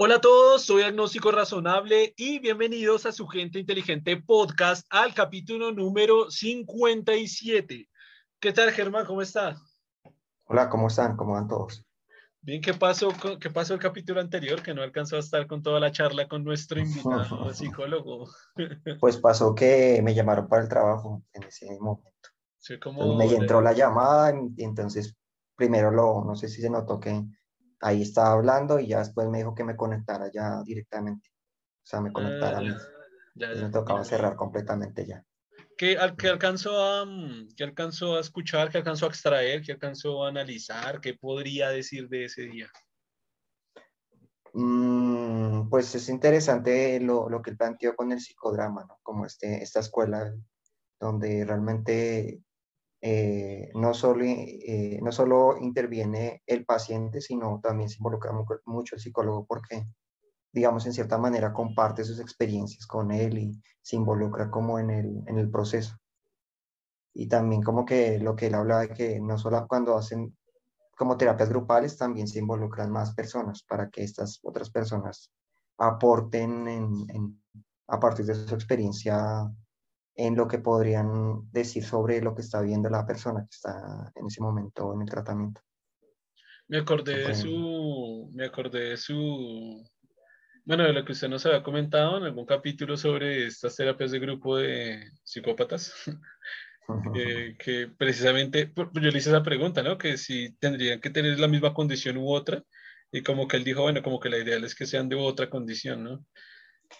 Hola a todos, soy Agnóstico Razonable y bienvenidos a su Gente Inteligente Podcast al capítulo número 57. ¿Qué tal, Germán? ¿Cómo estás? Hola, ¿cómo están? ¿Cómo van todos? Bien, ¿qué pasó, ¿qué pasó el capítulo anterior que no alcanzó a estar con toda la charla con nuestro invitado psicólogo? Pues pasó que me llamaron para el trabajo en ese momento. Sí, como... me entró la llamada y entonces primero lo, no sé si se notó que ahí estaba hablando y ya después me dijo que me conectara ya directamente. O sea, me conectara a mí. Ya, me tocaba cerrar completamente ya. ¿Qué, qué, alcanzó a, mm, ¿Qué alcanzó a escuchar? ¿Qué alcanzó a extraer? ¿Qué alcanzó a analizar? ¿Qué podría decir de ese día? Mm, pues es interesante lo, lo, que él planteó con el psicodrama, ¿no? Como este, esta escuela donde realmente eh, no, solo, eh, no solo interviene el paciente, sino también se involucra mucho el psicólogo porque, digamos, en cierta manera comparte sus experiencias con él y se involucra como en el, en el proceso. Y también como que lo que él habla de que no solo cuando hacen como terapias grupales, también se involucran más personas para que estas otras personas aporten en, a partir de su experiencia en lo que podrían decir sobre lo que está viendo la persona que está en ese momento en el tratamiento. Me acordé de su, me acordé de su, bueno, de lo que usted nos había comentado en algún capítulo sobre estas terapias de grupo de psicópatas, eh, que precisamente, yo le hice esa pregunta, ¿no? Que si tendrían que tener la misma condición u otra, y como que él dijo, bueno, como que la ideal es que sean de otra condición, ¿no?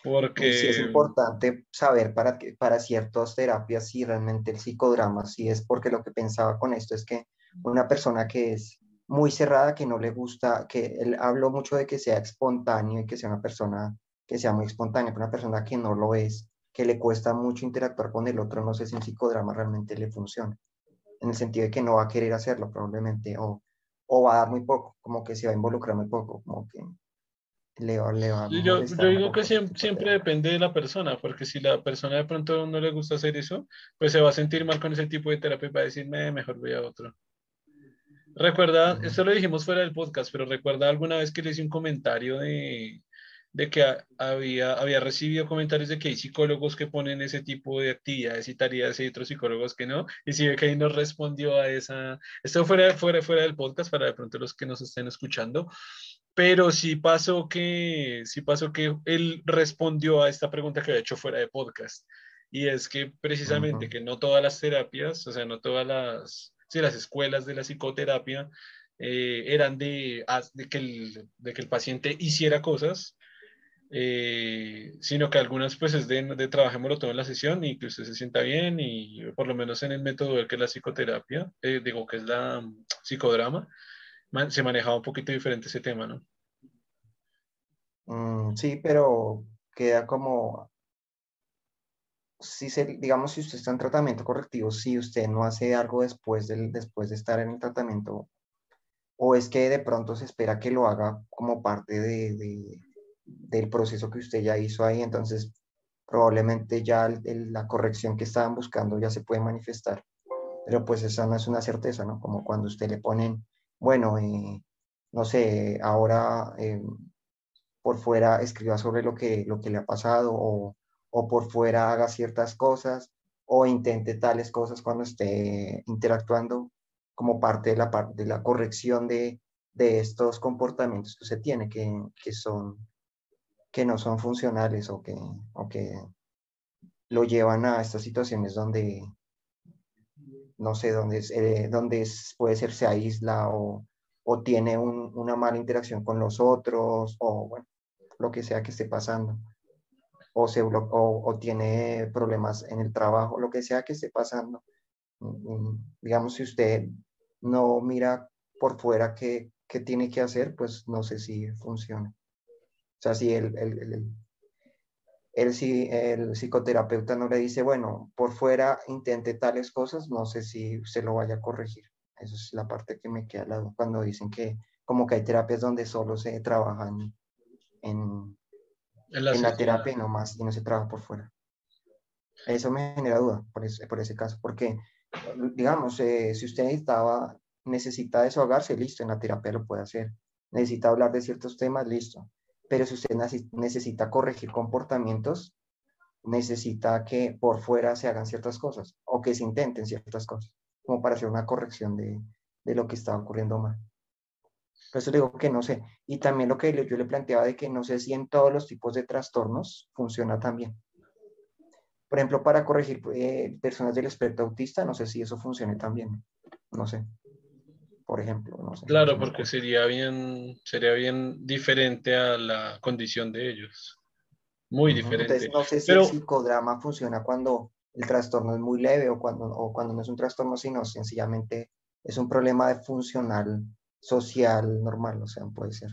Porque... Sí, es importante saber para, para ciertas terapias si realmente el psicodrama, si es porque lo que pensaba con esto es que una persona que es muy cerrada, que no le gusta, que él habló mucho de que sea espontáneo y que sea una persona que sea muy espontánea, pero una persona que no lo es, que le cuesta mucho interactuar con el otro, no sé si un psicodrama realmente le funciona, en el sentido de que no va a querer hacerlo probablemente, o, o va a dar muy poco, como que se va a involucrar muy poco, como que yo, digo que siempre, siempre, depende de la persona, porque si la persona de pronto no le gusta hacer eso, pues se va a sentir mal con ese tipo de terapia y va a decirme, mejor voy a otro. Recuerda, esto lo dijimos fuera del podcast, pero recuerda alguna vez que le hice un comentario de, de que había, había recibido comentarios de que hay psicólogos que ponen ese tipo de actividades y tareas y otros psicólogos que no. Y si ve que ahí nos respondió a esa, esto fuera, fuera, fuera del podcast para de pronto los que nos estén escuchando, pero sí pasó que, sí pasó que él respondió a esta pregunta que había hecho fuera de podcast. Y es que precisamente que no todas las terapias, o sea, no todas las, sí, las escuelas de la psicoterapia eh, eran de, de, que el, de que el paciente hiciera cosas, eh, sino que algunas pues es de, de trabajémoslo todo en la sesión y que usted se sienta bien y por lo menos en el método que es la psicoterapia, eh, digo que es la mm, psicodrama, se manejaba un poquito diferente ese tema, ¿no? Mm, sí, pero queda como, si se, digamos, si usted está en tratamiento correctivo, si usted no hace algo después, del, después de estar en el tratamiento, o es que de pronto se espera que lo haga como parte de, de, del proceso que usted ya hizo ahí, entonces probablemente ya la corrección que estaban buscando ya se puede manifestar. Pero pues esa no es una certeza, ¿no? Como cuando usted le ponen bueno, eh, no sé, ahora eh, por fuera escriba sobre lo que, lo que le ha pasado o, por fuera haga ciertas cosas o intente tales cosas cuando esté interactuando como parte de la, de la corrección de, estos comportamientos que usted tiene, que, son, que no son funcionales o que, o que lo llevan a estas situaciones donde, no sé, dónde, eh, dónde puede ser se aísla o, o tiene una mala interacción con los otros o bueno, lo que sea que esté pasando. O, se tiene problemas en el trabajo, lo que sea que esté pasando. Mm, mm, digamos, si usted no mira por fuera qué, qué tiene que hacer, pues no sé si funciona. O sea, si el, el, el, el psicoterapeuta no le dice, bueno, por fuera intente tales cosas, no sé si usted lo vaya a corregir. Esa es la parte que me queda lado cuando dicen que como que hay terapias donde solo se trabajan en, en, la, terapia y no más, y no se trabaja por fuera. Eso me genera duda por ese, por ese caso, porque digamos, eh, si usted necesitaba, necesita desahogarse, listo, en la terapia lo puede hacer. Necesita hablar de ciertos temas, listo pero si usted necesita corregir comportamientos, necesita que por fuera se hagan ciertas cosas o que se intenten ciertas cosas, como para hacer una corrección de, de lo que está ocurriendo mal. Por eso digo que no sé. Y también lo que yo le planteaba de que no sé si en todos los tipos de trastornos funciona también. Por ejemplo, para corregir eh, personas del espectro autista, no sé si eso funcione también. No sé. Por ejemplo, no sé. Claro, porque sería bien, sería bien diferente a la condición de ellos. Muy diferente. Entonces, no sé si el psicodrama funciona cuando el trastorno es muy leve o cuando, o cuando no es un trastorno, sino sencillamente es un problema de funcional social normal, o sea, puede ser.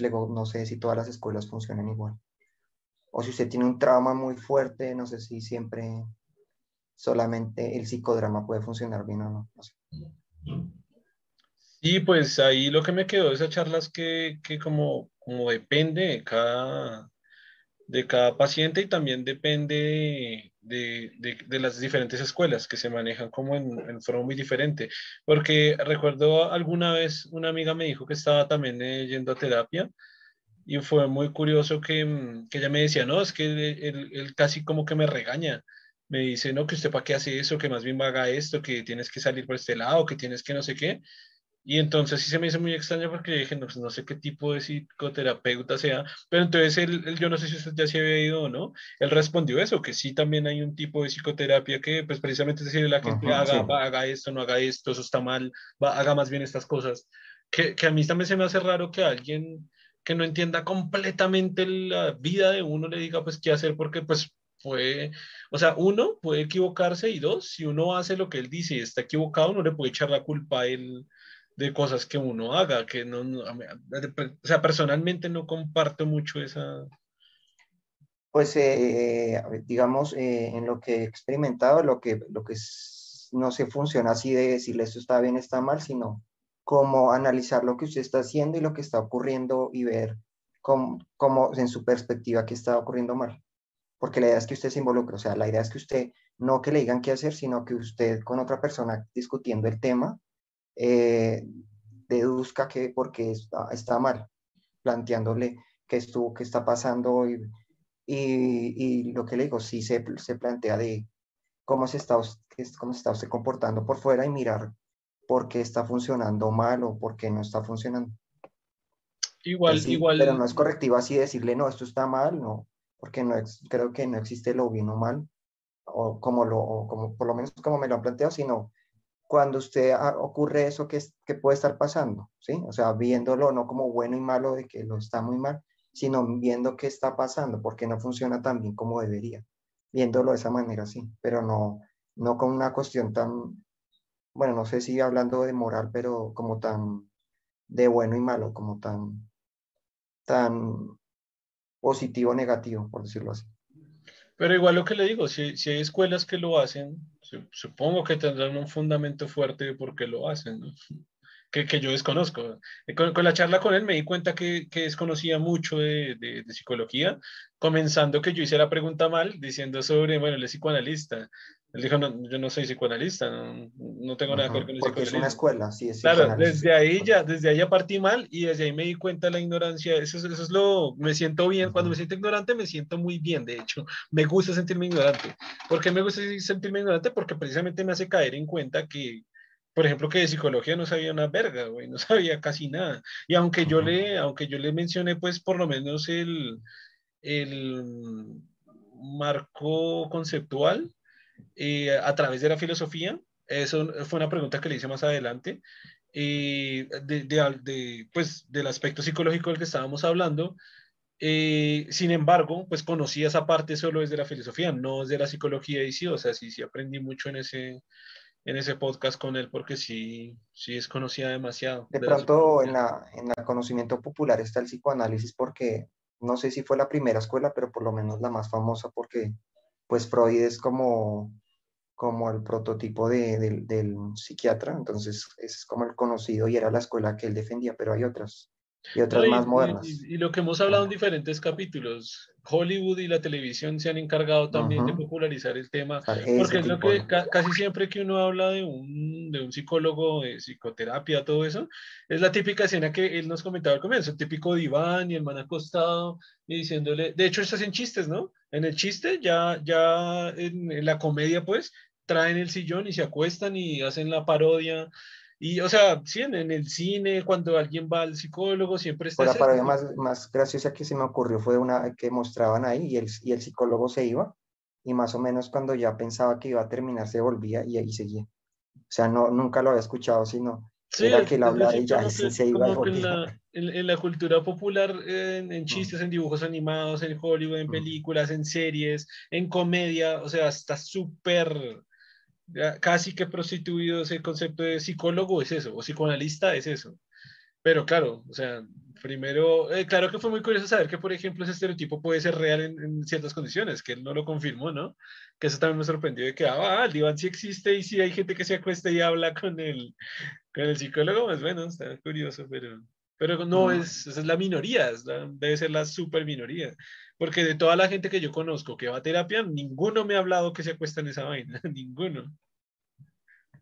luego, no sé si todas las escuelas funcionan igual. O si usted tiene un trauma muy fuerte, no sé si siempre solamente el psicodrama puede funcionar bien o no. Y pues ahí lo que me quedó de esa charla es que, que como, como depende de cada, de cada paciente y también depende de, de, las diferentes escuelas que se manejan como en, en, forma muy diferente. Porque recuerdo alguna vez una amiga me dijo que estaba también eh, yendo a terapia y fue muy curioso que, mm, que ella me decía, no, es que él, él, casi como que me regaña. Me dice, no, que usted para qué hace eso, que más bien haga esto, que tienes que salir por este lado, que tienes que no sé qué. Y entonces sí se me hizo muy extraño porque dije, no, pues no sé qué tipo de psicoterapeuta sea, pero entonces él, yo no sé si usted ya se había ido o no, él respondió eso, que sí también hay un tipo de psicoterapia que pues precisamente es decirle a la gente, haga, haga esto, no haga esto, eso está mal, va, haga más bien estas cosas, que, que a mí también se me hace raro que alguien que no entienda completamente la vida de uno le diga pues qué hacer porque pues puede, o sea, uno puede equivocarse y dos, si uno hace lo que él dice y está equivocado, no le puede echar la culpa a él de cosas que uno haga, que no, o sea, personalmente no comparto mucho esa... Pues, eh, digamos, eh, en lo que he experimentado, lo que, lo que no se funciona así de decirle esto está bien, está mal, sino como analizar lo que usted está haciendo y lo que está ocurriendo y ver cómo, cómo en su perspectiva qué está ocurriendo mal. Porque la idea es que usted se involucre, o sea, la idea es que usted no que le digan qué hacer, sino que usted con otra persona discutiendo el tema eh, deduzca que porque está, está, mal, planteándole qué estuvo, qué está pasando y, y, lo que le digo, sí se, se plantea de cómo se, está, cómo se está usted comportando por fuera y mirar por qué está funcionando mal o por qué no está funcionando. Igual, igual. Pero no es correctivo así decirle, no, esto está mal, no, porque no creo que no existe lo bien o mal, o como lo, o como por lo menos como me lo han planteado, sino cuando usted ah, ocurre eso que, que puede estar pasando, ¿sí? O sea, viéndolo no como bueno y malo de que lo está muy mal, sino viendo qué está pasando, porque no funciona tan bien como debería, viéndolo de esa manera, sí, pero no, no con una cuestión tan, bueno, no sé si hablando de moral, pero como tan de bueno y malo, como tan, tan positivo o negativo, por decirlo así. Pero igual lo que le digo, si, si hay escuelas que lo hacen, supongo que tendrán un fundamento fuerte de por qué lo hacen, ¿no? que, que, yo desconozco. Con, con, la charla con él me di cuenta que, que desconocía mucho de, de, de, psicología, comenzando que yo hice la pregunta mal, diciendo sobre, bueno, él es psicoanalista. Él dijo, no, yo no soy psicoanalista, no, no tengo nada que ver con el Porque es una escuela, sí, es Claro, desde ahí ya, desde ahí ya partí mal y desde ahí me di cuenta de la ignorancia. Eso, eso es lo, me siento bien, cuando me siento ignorante me siento muy bien, de hecho, me gusta sentirme ignorante. ¿Por qué me gusta sentirme ignorante? Porque precisamente me hace caer en cuenta que, por ejemplo, que de psicología no sabía una verga, güey, no sabía casi nada. Y aunque yo le, aunque yo le mencioné, pues, por lo menos el, el marco conceptual, eh, a través de la filosofía. Eso fue una pregunta que le hice más adelante. Eh, de, de, pues, del aspecto psicológico del que estábamos hablando. Eh, sin embargo, pues conocí esa parte solo desde la filosofía, no desde la psicología y sí, o sea, sí, sí aprendí mucho en ese, en ese podcast con él porque sí, sí desconocía demasiado. De, pronto en, la, en el conocimiento popular está el psicoanálisis porque no sé si fue la primera escuela, pero por lo menos la más famosa porque pues Freud es como, como el prototipo de, del psiquiatra, entonces es como el conocido y era la escuela que él defendía, pero hay otras, y otras más modernas. Y, lo que hemos hablado en diferentes capítulos, Hollywood y la televisión se han encargado también de popularizar el tema, porque es lo que casi siempre que uno habla de un, de un psicólogo, de psicoterapia, todo eso, es la típica escena que él nos comentaba al comienzo, el típico diván y el man acostado y diciéndole, de hecho, se hacen chistes, ¿no? En el chiste, ya, ya en la comedia, pues, traen el sillón y se acuestan y hacen la parodia y, o sea, sí, en, el cine, cuando alguien va al psicólogo, siempre está... La parodia más, más graciosa que se me ocurrió fue una que mostraban ahí y el, y el psicólogo se iba y más o menos cuando ya pensaba que iba a terminar se volvía y ahí seguía. O sea, no, nunca lo había escuchado, sino sí, era que él hablaba y ya se iba y volvía. En la, en, la, cultura popular, en, en, mm. chistes, en dibujos animados, en Hollywood, en mm. películas, en series, en comedia, o sea, está súper casi que prostituido ese concepto de psicólogo es eso, o psicoanalista es eso. Pero claro, o sea, primero, eh, claro que fue muy curioso saber que, por ejemplo, ese estereotipo puede ser real en, ciertas condiciones, que él no lo confirmó, ¿no? Que eso también me sorprendió de que, ah, el diván sí existe y sí hay gente que se acuesta y habla con el, con el psicólogo, pues bueno, está curioso, pero, pero no, es, es la minoría, debe ser la super minoría. Porque de toda la gente que yo conozco que va a terapia, ninguno me ha hablado que se acuesta en esa vaina, ninguno.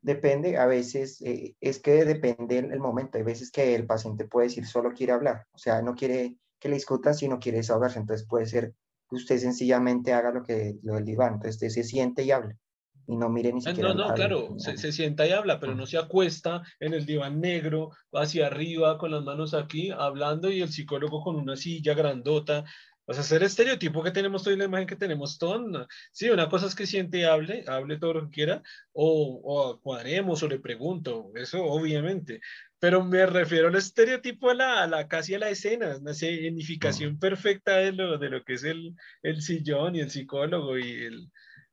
Depende, a veces eh, es que depende el, momento. Hay veces que el paciente puede decir solo quiere hablar, o sea, no quiere que le discutan, sino quiere desahogarse. Entonces puede ser que usted sencillamente haga lo que lo del diván. Entonces usted se siente y hable y no mire ni ah, siquiera. No, no, claro, se, se, sienta y habla, pero no se acuesta en el diván negro, hacia arriba, con las manos aquí, hablando y el psicólogo con una silla grandota. O sea, ser estereotipo que tenemos toda la imagen que tenemos todo. Sí, una cosa es que siente y hable, hable todo lo que quiera, o, o cuadremos o le pregunto, eso obviamente. Pero me refiero al estereotipo a la, a la casi a la escena, una significación perfecta de lo, de lo que es el, el sillón y el psicólogo y el,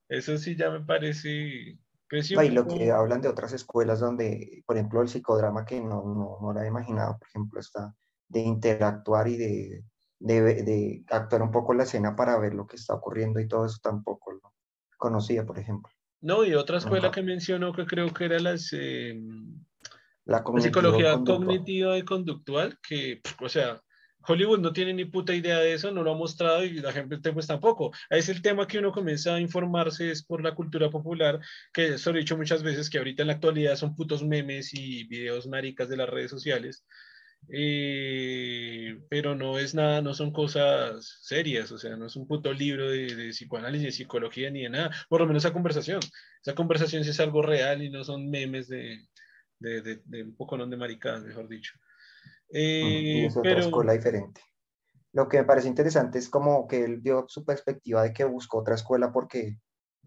eso sí ya me parece... Y lo que hablan de otras escuelas donde, por ejemplo, el psicodrama que no, no, no lo había imaginado, por ejemplo, está de interactuar y de, de, de, actuar un poco la escena para ver lo que está ocurriendo y todo eso tampoco lo conocía, por ejemplo. No, y otra escuela que mencionó que creo que era las, eh, la, psicología cognitiva y conductual, que, o sea, Hollywood no tiene ni puta idea de eso, no lo ha mostrado y la gente pues tampoco. Es el tema que uno comienza a informarse es por la cultura popular, que eso lo he dicho muchas veces, que ahorita en la actualidad son putos memes y videos maricas de las redes sociales. Eh, pero no es nada, no son cosas serias, o sea, no es un puto libro de, de, psicoanálisis, de psicología ni de nada, por lo menos esa conversación. Esa conversación sí es algo real y no son memes de, de, de, de un poco de maricadas, mejor dicho. Eh, es otra escuela diferente. Lo que me parece interesante es como que él dio su perspectiva de que buscó otra escuela porque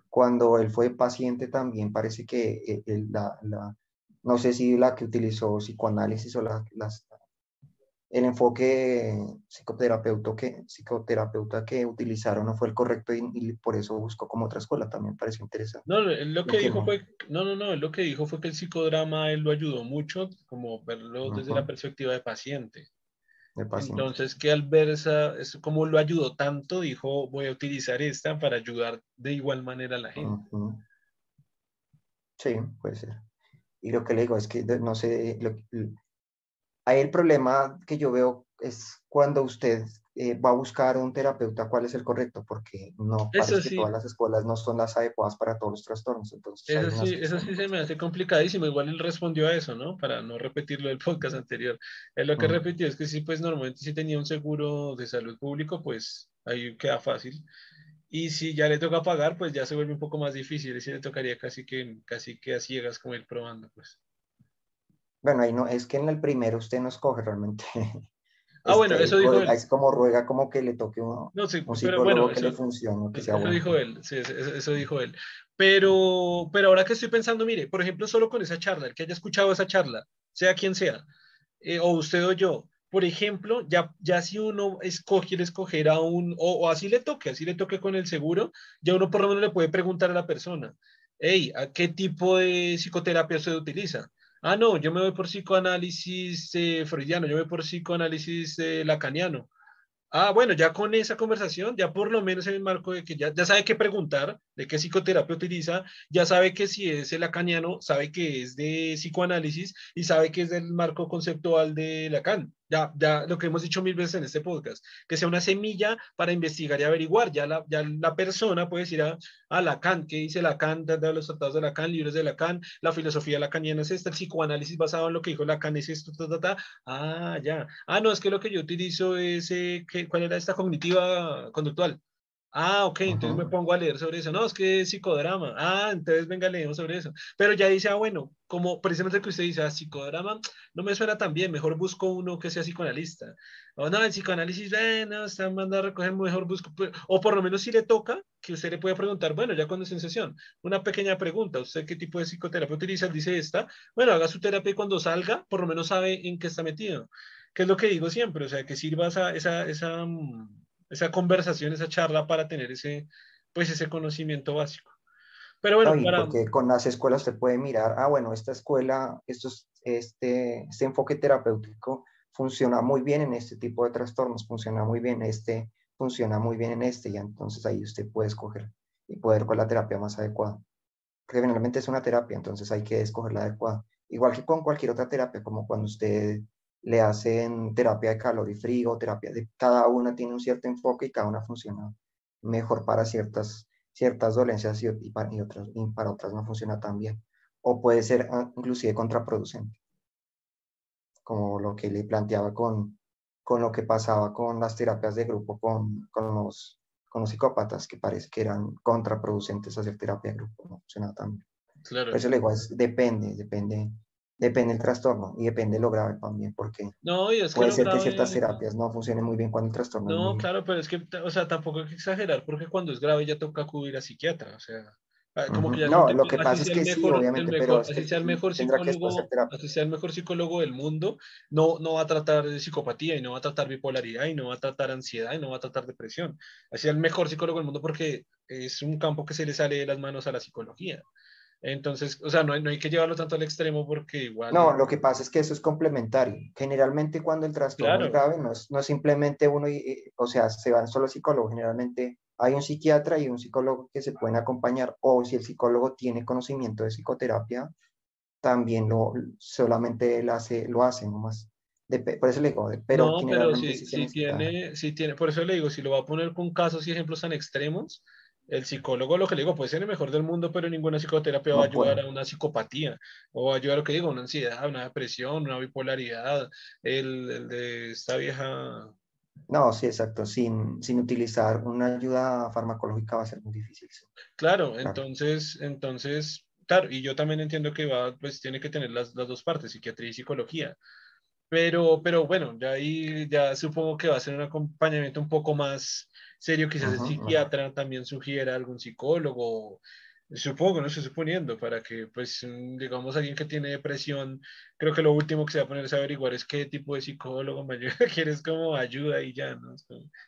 cuando él fue paciente también parece que eh, la, la, no sé si la que utilizó psicoanálisis o la, las, el enfoque psicoterapeuta que, psicoterapeuta que utilizaron no fue el correcto y, por eso buscó como otra escuela, también pareció interesante. No, lo que dijo fue, no, no, no, lo que dijo fue que el psicodrama él lo ayudó mucho, como verlo desde la perspectiva de paciente. Entonces, que al ver esa, como lo ayudó tanto, dijo, voy a utilizar esta para ayudar de igual manera a la gente. Sí, puede ser. Y lo que le digo es que, no sé, lo, Ahí el problema que yo veo es cuando usted eh, va a buscar un terapeuta, cuál es el correcto, porque no parece que todas las escuelas no son las adecuadas para todos los trastornos. Entonces, eso, sí, eso sí se me hace complicadísimo. Igual él respondió a eso, ¿no? Para no repetirlo del podcast anterior. Él lo que repitió es que sí, pues normalmente si tenía un seguro de salud público, pues ahí queda fácil. Y si ya le toca pagar, pues ya se vuelve un poco más difícil. Y si le tocaría casi que, casi que a ciegas como ir probando, pues. Bueno, ahí no, es que en el primero usted no escoge realmente. Ah, bueno, este, eso dijo él. Es como ruega como que le toque uno, no, sí, pero bueno, que le funcione, que sea eso dijo él, sí, eso, dijo él. Pero, pero ahora que estoy pensando, mire, por ejemplo, solo con esa charla, el que haya escuchado esa charla, sea quien sea, eh, o usted o yo, por ejemplo, ya, ya si uno escoge, escoger a un, o, o, así le toque, así le toque con el seguro, ya uno por lo menos le puede preguntar a la persona, hey, ¿a qué tipo de psicoterapia usted utiliza? Ah, no, yo me voy por psicoanálisis eh, freudiano, yo me voy por psicoanálisis eh, lacaniano. Ah, bueno, ya con esa conversación, ya por lo menos en el marco de que ya, ya sabe qué preguntar, de qué psicoterapia utiliza, ya sabe que si es el lacaniano, sabe que es de psicoanálisis y sabe que es del marco conceptual de Lacan. Ya, ya lo que hemos dicho mil veces en este podcast, que sea una semilla para investigar y averiguar. Ya la, ya la persona puede decir a, a Lacan, ¿qué dice Lacan? De los tratados de Lacan, libros de Lacan, la filosofía lacaniana es esta, el psicoanálisis basado en lo que dijo Lacan es esto, ta, ta, ta. Ah, ya. Ah, no, es que lo que yo utilizo es, eh, ¿cuál era esta cognitiva conductual? Ah, ok, entonces me pongo a leer sobre eso. No, es que es psicodrama. Ah, entonces venga, leemos sobre eso. Pero ya dice, ah, bueno, como precisamente que usted dice, ah, psicodrama, no me suena tan bien, mejor busco uno que sea psicoanalista. O no, el psicoanálisis, bueno, está mandando a recoger, mejor busco. O por lo menos si le toca, que usted le pueda preguntar, bueno, ya cuando es en sesión, una pequeña pregunta, ¿usted qué tipo de psicoterapia utiliza? Dice esta, bueno, haga su terapia y cuando salga, por lo menos sabe en qué está metido. ¿Qué es lo que digo siempre? O sea, que sirva esa, esa, esa mm, esa conversación, esa charla para tener ese, pues ese conocimiento básico. Pero bueno, porque con las escuelas se puede mirar, ah, bueno, esta escuela, estos, este, este enfoque terapéutico funciona muy bien en este tipo de trastornos, funciona muy bien este, funciona muy bien en este, y entonces ahí usted puede escoger y poder con la terapia más adecuada. Porque generalmente es una terapia, entonces hay que escoger la adecuada. Igual que con cualquier otra terapia, como cuando usted le hacen terapia de calor y frío, terapia de cada una tiene un cierto enfoque y cada una funciona mejor para ciertas, ciertas dolencias y, para, otras, y para otras no funciona tan bien. O puede ser ah, inclusive contraproducente, como lo que le planteaba con, con lo que pasaba con las terapias de grupo con, con, los, con los psicópatas, que parece que eran contraproducentes hacer terapia de grupo, no funciona tan bien. Claro. eso le digo, depende, depende depende del trastorno y depende de lo grave también, porque no, puede ser que ciertas terapias no funcionen muy bien cuando el trastorno. No, claro, pero es que, o sea, tampoco hay que exagerar, porque cuando es grave ya toca acudir a psiquiatra, o sea. Ah, como que ya no, lo que pasa es que sí, obviamente, pero así sea el mejor psicólogo, así sea el mejor psicólogo del mundo, no, no va a tratar de psicopatía y no va a tratar bipolaridad y no va a tratar ansiedad y no va a tratar depresión. Así sea el mejor psicólogo del mundo porque es un campo que se le sale de las manos a la psicología. Entonces, o sea, no no hay, que llevarlo tanto al extremo porque igual... No, lo que pasa es que eso es complementario. Generalmente cuando el trastorno es grave, no es, no simplemente uno, o sea, se van solo psicólogos, generalmente hay un psiquiatra y un psicólogo que se pueden acompañar, o si el psicólogo tiene conocimiento de psicoterapia, también lo, solamente él hace, lo hace nomás. por eso le digo, pero no, pero si, si tiene, si tiene, por eso le digo, si lo va a poner con casos y ejemplos tan extremos, el psicólogo, lo que le digo, puede ser el mejor del mundo, pero ninguna psicoterapia va a ayudar a una psicopatía, o va a ayudar a lo que digo, una ansiedad, una depresión, una bipolaridad, el, de esta vieja... No, sí, exacto, sin, sin, utilizar una ayuda farmacológica va a ser muy difícil. Claro, entonces, entonces, claro, y yo también entiendo que va, pues tiene que tener las, las dos partes, psiquiatría y psicología. Pero, pero bueno, ya ahí ya supongo que va a ser un acompañamiento un poco más serio, quizás el psiquiatra también sugiera algún psicólogo, supongo, no estoy suponiendo, para que, pues, digamos, alguien que tiene depresión, creo que lo último que se va a poner es averiguar es qué tipo de psicólogo ayuda, quieres como ayuda y ya, ¿no?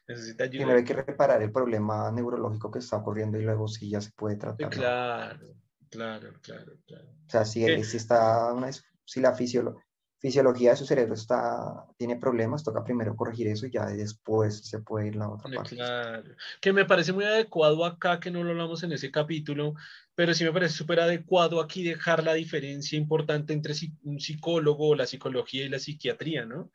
Necesita ayuda. Primero hay que reparar el problema neurológico que está ocurriendo y luego sí ya se puede tratar. Claro, claro, claro, claro. O sea, si, si está una, si la fisiología fisiología de su cerebro está, tiene problemas, toca primero corregir eso y ya después se puede ir la otra parte. Claro, que me parece muy adecuado acá, que no lo hablamos en ese capítulo, pero sí me parece súper adecuado aquí dejar la diferencia importante entre un psicólogo, la psicología y la psiquiatría, ¿no?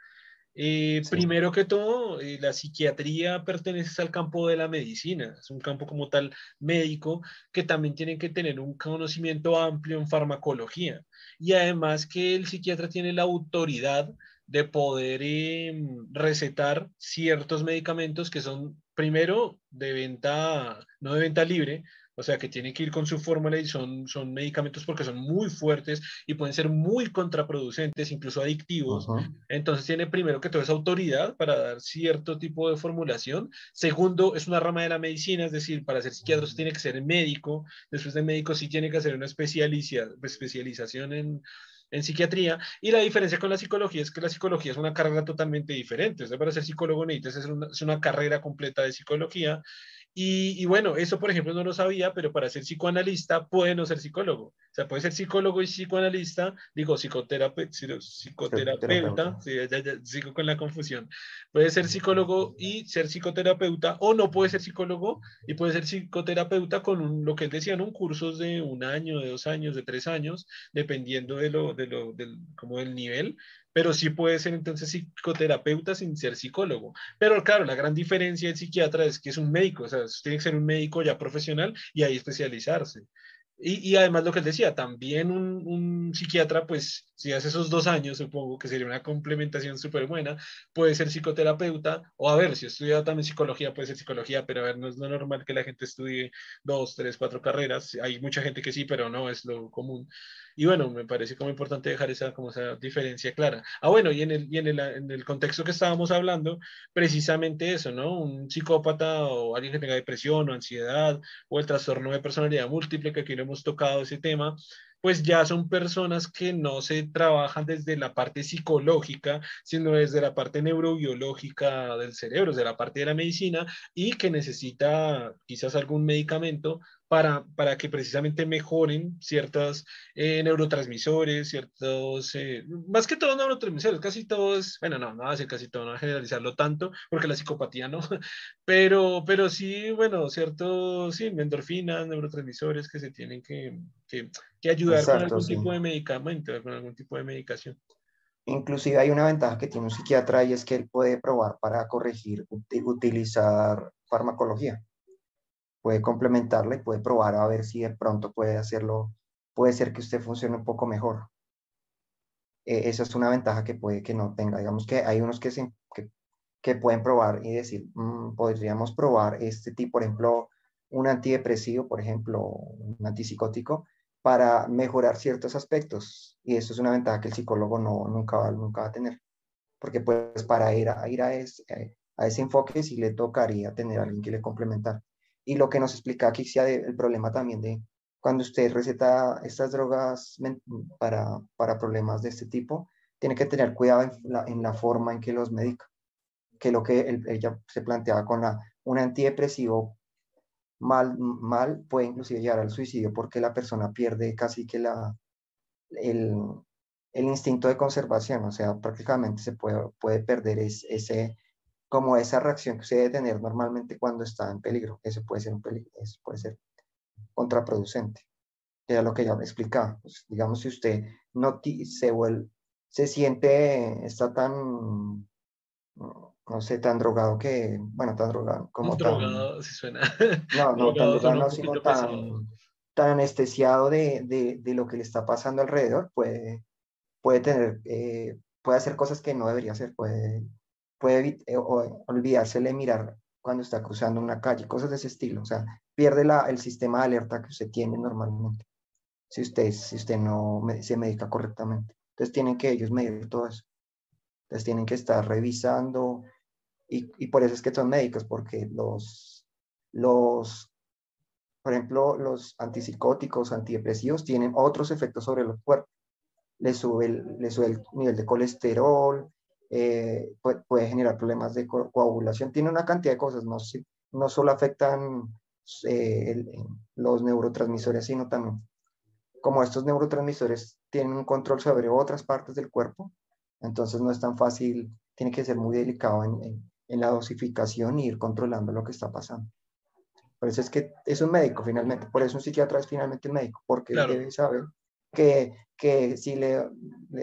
Eh, primero que todo, eh, la psiquiatría pertenece al campo de la medicina, es un campo como tal médico que también tiene que tener un conocimiento amplio en farmacología. Y además que el psiquiatra tiene la autoridad de poder em, recetar ciertos medicamentos que son primero de venta, no de venta libre, o sea, que tiene que ir con su fórmula y son, son medicamentos porque son muy fuertes y pueden ser muy contraproducentes, incluso adictivos. Entonces tiene primero que todo esa autoridad para dar cierto tipo de formulación. Segundo, es una rama de la medicina, es decir, para ser psiquiatra tiene que ser médico. Después de médico sí tiene que hacer una especialización en, en psiquiatría. Y la diferencia con la psicología es que la psicología es una carrera totalmente diferente. Sea, para ser psicólogo necesitas es una, es una carrera completa de psicología y, bueno, eso por ejemplo no lo sabía, pero para ser psicoanalista puede no ser psicólogo. O sea, puede ser psicólogo y psicoanalista, digo, psicoterapeuta, psicoterapeuta, sí, ya, sigo con la confusión. Puede ser psicólogo y ser psicoterapeuta, o no puede ser psicólogo y puede ser psicoterapeuta con lo que él decía, un cursos de un año, de dos años, de tres años, dependiendo de lo, de lo, del, como del nivel, pero sí puede ser entonces psicoterapeuta sin ser psicólogo. Pero claro, la gran diferencia del psiquiatra es que es un médico, o sea, tiene que ser un médico ya profesional y ahí especializarse. Y, y, además lo que él decía, también un, un, psiquiatra, pues si hace esos dos años, supongo que sería una complementación súper buena, puede ser psicoterapeuta, o a ver, si estudia también psicología, puede ser psicología, pero a ver, no es lo normal que la gente estudie dos, tres, cuatro carreras, hay mucha gente que sí, pero no es lo común. Y bueno, me parece como importante dejar esa, como esa diferencia clara. Ah, bueno, y en el, y en el, en el contexto que estábamos hablando, precisamente eso, ¿no? Un psicópata o alguien que tenga depresión o ansiedad o el trastorno de personalidad múltiple, que aquí lo hemos tocado ese tema, pues ya son personas que no se trabajan desde la parte psicológica, sino desde la parte neurobiológica del cerebro, desde la parte de la medicina, y que necesita quizás algún medicamento para, para que precisamente mejoren ciertos eh, neurotransmisores, ciertos, eh, más que todos neurotransmisores, casi todos, bueno, no, no va a ser casi todo, no va a generalizarlo tanto, porque la psicopatía no, pero, pero sí, bueno, ciertos, sí, endorfinas, neurotransmisores que se tienen que, que, que ayudar con algún tipo de medicamento, con algún tipo de medicación. Inclusive hay una ventaja que tiene un psiquiatra y es que él puede probar para corregir, utilizar farmacología puede complementarla y puede probar a ver si de pronto puede hacerlo, puede ser que usted funcione un poco mejor. E, esa es una ventaja que puede que no tenga. Digamos que hay unos que, se, que, pueden probar y decir, mm, podríamos probar este tipo, por ejemplo, un antidepresivo, por ejemplo, un antipsicótico, para mejorar ciertos aspectos. Y eso es una ventaja que el psicólogo no, nunca, va, nunca va a tener. Porque pues para ir a, ir a, ese, a ese enfoque sí le tocaría tener a alguien que le complementar. Y lo que nos explica aquí sea el problema también de cuando usted receta estas drogas para, para problemas de este tipo, tiene que tener cuidado en la, en la forma en que los medica. Que lo que ella se planteaba con la, un antidepresivo mal, mal puede inclusive llegar al suicidio porque la persona pierde casi que el, el instinto de conservación, o sea, prácticamente se puede, puede perder ese, como esa reacción que usted debe tener normalmente cuando está en peligro. Eso puede ser un peligro, eso puede ser contraproducente. Era lo que ya me explicaba. Pues, digamos, si usted no se, vuelve, se siente, está tan, no sé, tan drogado que, bueno, tan drogado como drogado, si suena. No, no, tan drogado, sino tan, tan anestesiado de, de, de, lo que le está pasando alrededor, puede, puede tener, eh, puede hacer cosas que no debería hacer, puede puede eh, olvidársele mirar cuando está cruzando una calle, cosas de ese estilo. O sea, pierde el sistema de alerta que usted tiene normalmente si usted, si usted no se medica correctamente. Entonces tienen que ellos medir todo eso. Entonces tienen que estar revisando y, y por eso es que son médicos, porque los, los, por ejemplo, los antipsicóticos, antidepresivos tienen otros efectos sobre los cuerpos. Le sube le sube el nivel de colesterol, eh, puede, generar problemas de coagulación, tiene una cantidad de cosas, no, no solo afectan eh, los neurotransmisores, sino también como estos neurotransmisores tienen un control sobre otras partes del cuerpo, entonces no es tan fácil, tiene que ser muy delicado en, en, la dosificación y ir controlando lo que está pasando. Por eso es que es un médico finalmente, por eso un psiquiatra es finalmente un médico, porque debe saber que, que si le,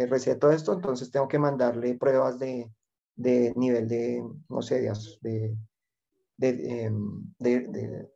receto esto, entonces tengo que mandarle pruebas de, de nivel de, no sé, de, de, de,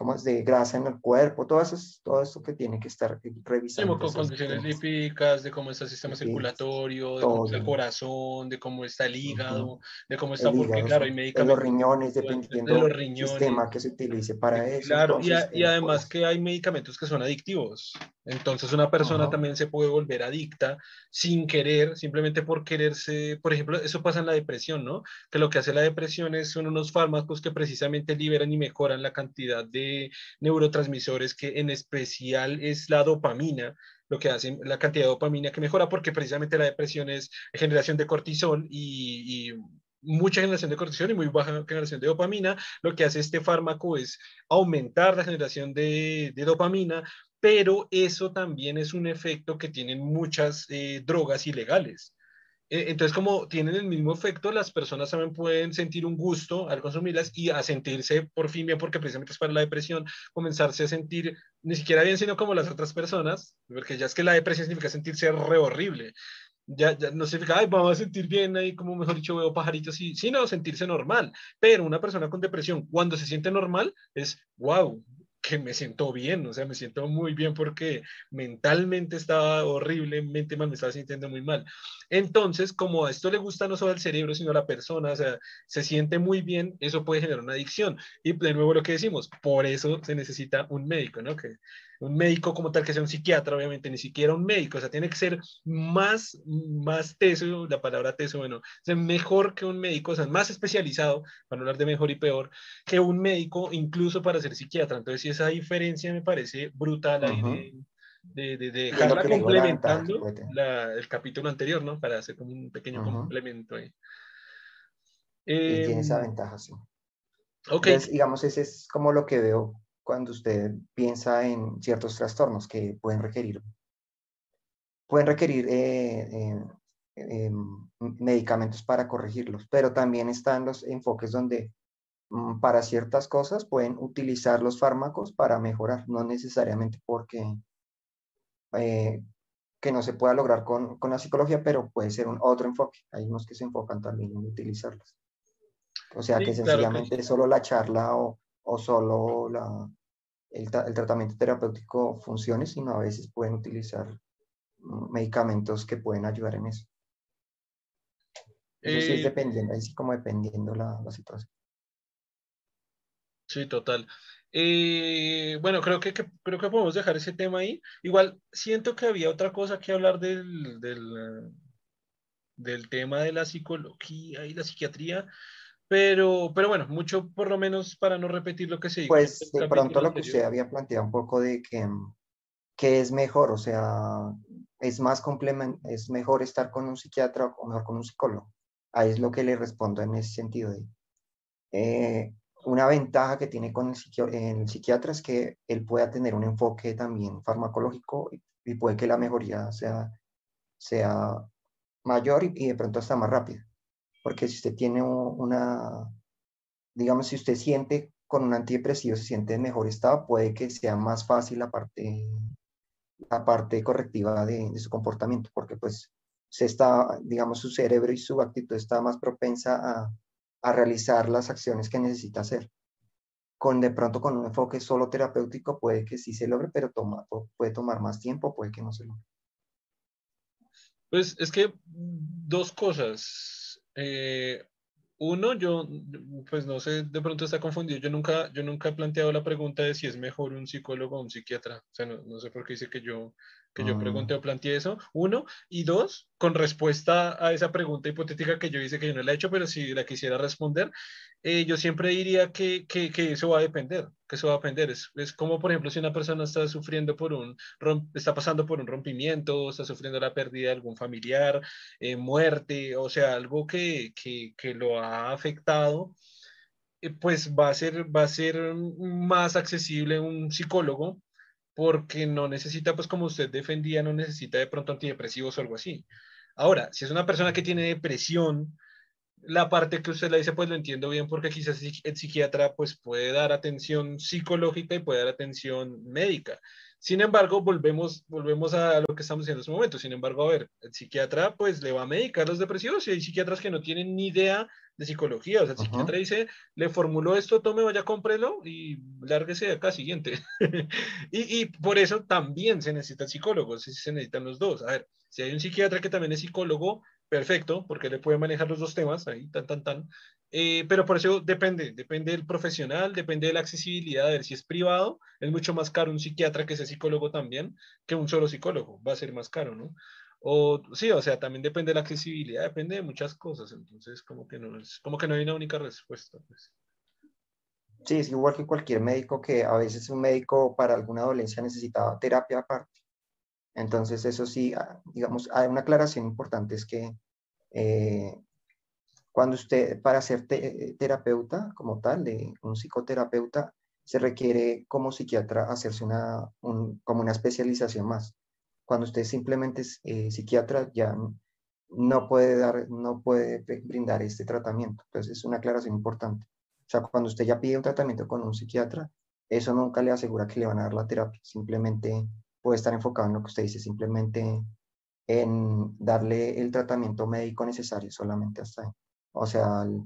de de grasa en el cuerpo, todo eso, todo eso que tiene que estar revisando. con condiciones lipídicas, de cómo está el sistema circulatorio, de cómo está el corazón, de cómo está el hígado, de cómo está, porque claro, hay medicamentos. De los riñones, dependiendo del sistema que se utilice para eso. Claro, y, y, además que hay medicamentos que son adictivos. Entonces una persona también se puede volver adicta sin querer, simplemente por quererse, por ejemplo, eso pasa en la depresión, ¿no? Que lo que hace la depresión es, son unos fármacos que precisamente liberan y mejoran la cantidad de neurotransmisores que en especial es la dopamina, lo que hace la cantidad de dopamina que mejora porque precisamente la depresión es generación de cortisol y, mucha generación de cortisol y muy baja generación de dopamina, lo que hace este fármaco es aumentar la generación de, de, dopamina pero eso también es un efecto que tienen muchas eh, drogas ilegales. E, entonces, como tienen el mismo efecto, las personas también pueden sentir un gusto al consumirlas y a sentirse por fin bien, porque precisamente es para la depresión, comenzarse a sentir ni siquiera bien, sino como las otras personas, porque ya es que la depresión significa sentirse re horrible. Ya, ya no significa, ay, vamos a sentir bien ahí, como mejor dicho, veo pajaritos, y, sino sentirse normal. Pero una persona con depresión, cuando se siente normal, es, wow, me siento bien, o sea, me siento muy bien porque mentalmente estaba horriblemente mal, me estaba sintiendo muy mal. Entonces, como a esto le gusta no solo al cerebro, sino a la persona, o sea, se siente muy bien, eso puede generar una adicción. Y de nuevo lo que decimos, por eso se necesita un médico, ¿no? Que un médico como tal que sea un psiquiatra, obviamente, ni siquiera un médico, o sea, tiene que ser más, más teso, la palabra teso, bueno, es mejor que un médico, o sea, más especializado, para hablar de mejor y peor, que un médico incluso para ser psiquiatra. Entonces, esa diferencia me parece brutal ahí de, de, dejarla complementando el capítulo anterior, ¿no? Para hacer como un pequeño complemento ahí. y tiene esa em, ventaja, sí. Ok. Entonces, digamos, ese es como lo que veo cuando usted piensa en ciertos trastornos que pueden requerir, pueden requerir eh, eh, em, medicamentos para corregirlos, pero también están los enfoques donde mm, para ciertas cosas pueden utilizar los fármacos para mejorar, no necesariamente porque eh, que no se pueda lograr con, con, la psicología, pero puede ser un otro enfoque. Hay unos que se enfocan también en utilizarlos. O sea, que sencillamente solo la charla o, o solo la, el, tratamiento terapéutico funcione, sino a veces pueden utilizar mm, medicamentos que pueden ayudar en eso. Eso sí es eh, dependiendo, ahí sí como dependiendo la, la situación. Sí, total. Eh, bueno, creo que, creo que podemos dejar ese tema ahí. Igual, siento que había otra cosa que hablar del, del, del tema de la psicología y la psiquiatría, pero, pero bueno, mucho por lo menos para no repetir lo que se dijo. Pues de pronto lo que usted había planteado un poco de que, que es mejor, o sea, es más complemento, es mejor estar con un psiquiatra o mejor con un psicólogo. Ahí es lo que le respondo en ese sentido. De, eh, una ventaja que tiene con el, psiquiatra es que él pueda tener un enfoque también farmacológico y, puede que la mejoría sea, sea mayor y, y de pronto hasta más rápida porque si usted tiene una, digamos, si usted siente con un antidepresivo, se siente en mejor estado, puede que sea más fácil la parte, la parte correctiva de, su comportamiento, porque pues se está, digamos, su cerebro y su actitud está más propensa a, a realizar las acciones que necesita hacer. Con de pronto con un enfoque solo terapéutico puede que sí se logre, pero toma, puede tomar más tiempo, puede que no se logre. Pues es que dos cosas eh, uno, yo, pues no sé, de pronto está confundido. Yo nunca, yo nunca he planteado la pregunta de si es mejor un psicólogo o un psiquiatra. O sea, no, no sé por qué dice que yo, que yo pregunté o planteé eso. Uno. Y dos, con respuesta a esa pregunta hipotética que yo hice que yo no la he hecho, pero si la quisiera responder, eh, yo siempre diría que, que, que, eso va a depender, que eso va a depender. Es, es, como, por ejemplo, si una persona está sufriendo por un, está pasando por un rompimiento, está sufriendo la pérdida de algún familiar, eh, muerte, o sea, algo que, que, que lo ha afectado eh, pues va a ser, va a ser más accesible un psicólogo porque no necesita, pues como usted defendía, no necesita de pronto antidepresivos o algo así. Ahora, si es una persona que tiene depresión, la parte que usted le dice, pues lo entiendo bien, porque quizás el psiquiatra pues puede dar atención psicológica y puede dar atención médica. Sin embargo, volvemos, volvemos a lo que estamos diciendo en este momento. Sin embargo, a ver, el psiquiatra pues le va a medicar los depresivos y hay psiquiatras que no tienen ni idea de psicología. O sea, el psiquiatra dice, le formuló esto, tome, vaya, cómprelo y lárguese de acá, siguiente. y, y, por eso también se necesitan psicólogos, se necesitan los dos. A ver, si hay un psiquiatra que también es psicólogo, perfecto, porque le puede manejar los dos temas, ahí, tan, tan, tan. Eh, pero por eso depende, depende del profesional, depende de la accesibilidad, ver si es privado, es mucho más caro un psiquiatra que sea psicólogo también, que un solo psicólogo, va a ser más caro, ¿no? O sí, o sea, también depende de la accesibilidad, depende de muchas cosas, entonces como que no, es, como que no hay una única respuesta. Pues. Sí, es igual que cualquier médico que a veces un médico para alguna dolencia necesitaba terapia aparte. Entonces, eso sí, ah, digamos, hay una aclaración importante, es que eh, cuando usted, para ser terapeuta como tal, de un psicoterapeuta, se requiere como psiquiatra hacerse una, como una especialización más. Cuando usted simplemente es eh, psiquiatra, ya no puede, dar, no puede brindar este tratamiento. Entonces, es una aclaración importante. O sea, cuando usted ya pide un tratamiento con un psiquiatra, eso nunca le asegura que le van a dar la terapia. Simplemente puede estar enfocado en lo que usted dice, simplemente en darle el tratamiento médico necesario solamente hasta ahí. O sea, el,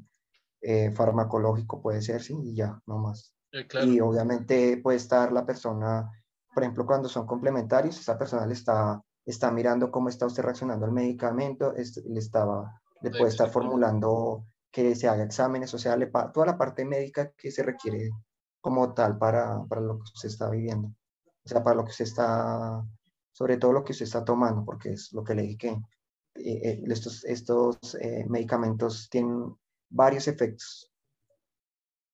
eh, farmacológico puede ser, sí, y ya, no más. Eh, y obviamente puede estar la persona, por ejemplo, cuando son complementarios, esa persona le está, está mirando cómo está usted reaccionando al medicamento, le, estaba, le puede estar formulando que se haga exámenes, o sea, le, toda la parte médica que se requiere como tal para, para lo que usted está viviendo. O sea, para lo que usted está, sobre todo lo que usted está tomando, porque es lo que le dije que eh, estos, estos medicamentos tienen varios efectos.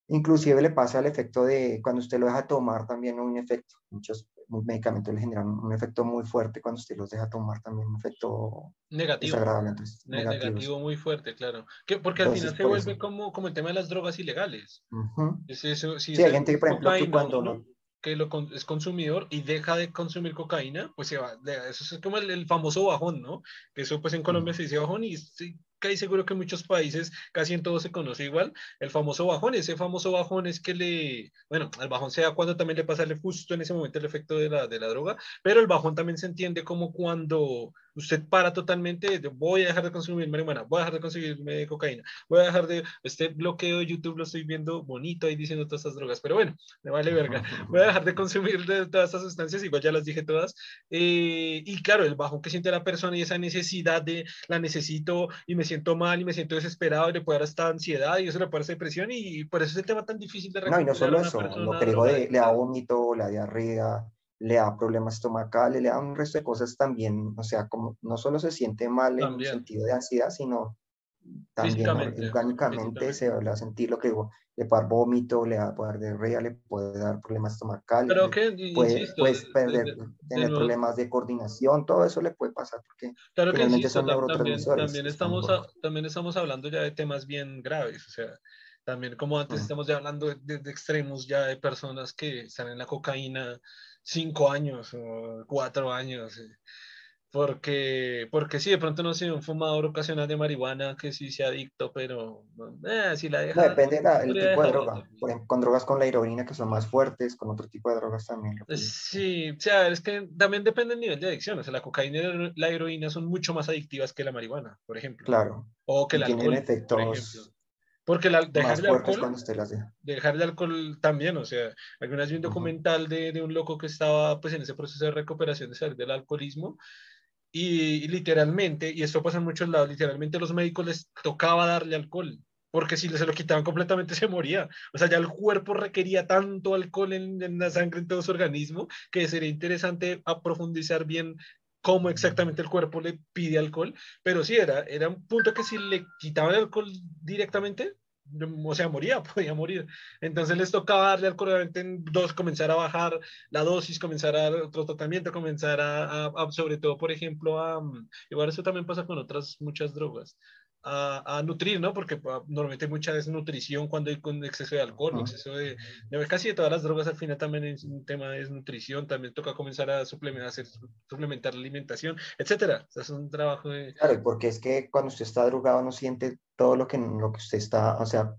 Inclusive le pasa el efecto de cuando usted lo deja tomar también un efecto. Muchos medicamentos le generan un efecto muy fuerte cuando usted los deja tomar también un efecto negativo. negativo, muy fuerte, claro. porque al final se vuelve como, como el tema de las drogas ilegales. es eso, sí, hay gente que, por ejemplo, cuando que lo es consumidor y deja de consumir cocaína, pues se va, eso es como el, famoso bajón, ¿no? Que eso pues en Colombia se dice bajón y casi seguro que en muchos países, casi en todos se conoce igual, el famoso bajón, ese famoso bajón es que le, bueno, el bajón sea cuando también le pasa justo en ese momento el efecto de la, de la droga, pero el bajón también se entiende como cuando usted para totalmente, voy a dejar de consumir marihuana, voy a dejar de consumir cocaína, voy a dejar de, este bloqueo de YouTube lo estoy viendo bonito ahí diciendo todas estas drogas, pero bueno, me vale verga, voy a dejar de consumir de todas estas sustancias, igual ya las dije todas, eh, y claro, el bajón que siente la persona y esa necesidad de, la necesito y me siento mal y me siento desesperado y le puede dar hasta ansiedad y eso le puede dar depresión y, por eso es el tema tan difícil de No, y no solo eso, lo que de, le da vómito, la diarrea, le da problemas estomacales, le da un resto de cosas también, o sea, como no solo se siente mal en el sentido de ansiedad, sino también orgánicamente se va a sentir lo que digo, le puede dar vómito, le va a dar diarrea, le puede dar problemas estomacales, Pero que, puede, puedes perder, tener problemas de coordinación, todo eso le puede pasar porque claro que insisto, también, también, estamos también estamos hablando ya de temas bien graves, o sea, también como antes estamos ya hablando de, de, extremos ya de personas que están en la cocaína cinco años o cuatro años. Eh, porque, porque sí, de pronto no sé, un fumador ocasional de marihuana que sí sea adicto, pero eh, si la deja. depende del tipo de droga. Por ejemplo, con drogas con la heroína que son más fuertes, con otro tipo de drogas también. Sí, o sea, es que también depende del nivel de adicción. O sea, la cocaína y la heroína son mucho más adictivas que la marihuana, por ejemplo. Claro. O que el alcohol. efectos porque la, dejar, el alcohol, dejar el alcohol también, o sea, alguna vez vi un documental de, de, un loco que estaba pues en ese proceso de recuperación de salir del alcoholismo y, literalmente, y esto pasa en muchos lados, literalmente los médicos les tocaba darle alcohol, porque si se lo quitaban completamente se moría. O sea, ya el cuerpo requería tanto alcohol en, en la sangre, en todo su organismo, que sería interesante profundizar bien cómo exactamente el cuerpo le pide alcohol, pero sí, era, era un punto que si le quitaban el alcohol directamente, o sea, moría, podía morir. Entonces les tocaba darle obviamente en dos, comenzar a bajar la dosis, comenzar a otro tratamiento, comenzar a, sobre todo, por ejemplo, a, igual eso también pasa con otras muchas drogas, a, nutrir, ¿no? Porque ah, normalmente hay mucha desnutrición cuando hay con exceso de alcohol, exceso de, casi de todas las drogas al final también es un tema de desnutrición, también toca comenzar a suplementar, hacer, suplementar la alimentación, etcétera. O sea, es un trabajo de... Claro, porque es que cuando usted está drogado no siente todo lo que, lo que usted está, o sea,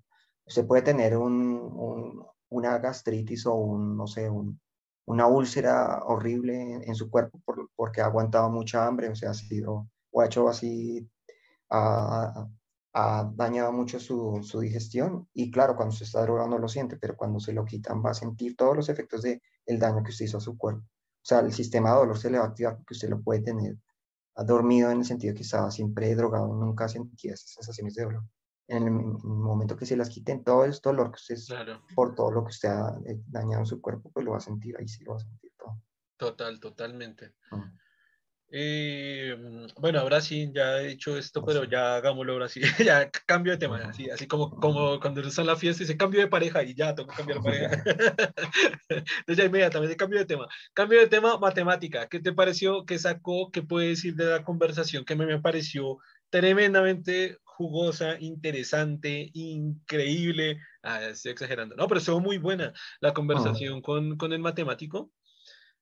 usted puede tener un, una gastritis o un, no sé, un, una úlcera horrible en, en su cuerpo por, porque ha aguantado mucha hambre, o sea, ha sido, o ha hecho así ha, dañado mucho su, su, digestión y claro, cuando se está drogando lo siente, pero cuando se lo quitan va a sentir todos los efectos del el daño que usted hizo a su cuerpo. O sea, el sistema de dolor se le va a activar porque usted lo puede tener ha dormido en el sentido que estaba siempre drogado, nunca sentía esas sensaciones de dolor. En el, momento que se las quiten, todo el dolor que usted, por todo lo que usted ha eh, dañado en su cuerpo, pues lo va a sentir, ahí sí lo va a sentir todo. Total, totalmente. Eh, bueno, ahora sí, ya he dicho esto, pero ya hagámoslo ahora sí. ya cambio de tema, así, así como, como cuando está en la fiesta y dice cambio de pareja y ya tengo que cambiar de pareja. Entonces ya inmediatamente cambio de tema. Cambio de tema, matemática. ¿Qué te pareció? ¿Qué sacó? ¿Qué puede decir de la conversación que me, me pareció tremendamente jugosa, interesante, increíble. Ah, estoy exagerando. No, pero estuvo muy buena la conversación con, con, el matemático.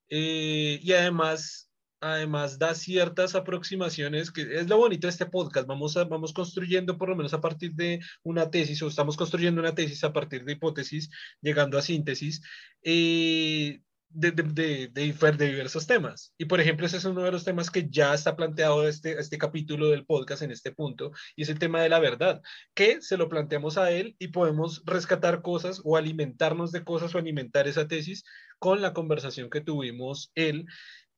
Eh, y además, además da ciertas aproximaciones, que es lo bonito de este podcast. Vamos, a, vamos construyendo por lo menos a partir de una tesis, o estamos construyendo una tesis a partir de hipótesis, llegando a síntesis. Eh, de, de, de, diversos temas. Y por ejemplo, ese es uno de los temas que ya está planteado este, este capítulo del podcast en este punto, y es el tema de la verdad, que se lo planteamos a él y podemos rescatar cosas o alimentarnos de cosas o alimentar esa tesis con la conversación que tuvimos él.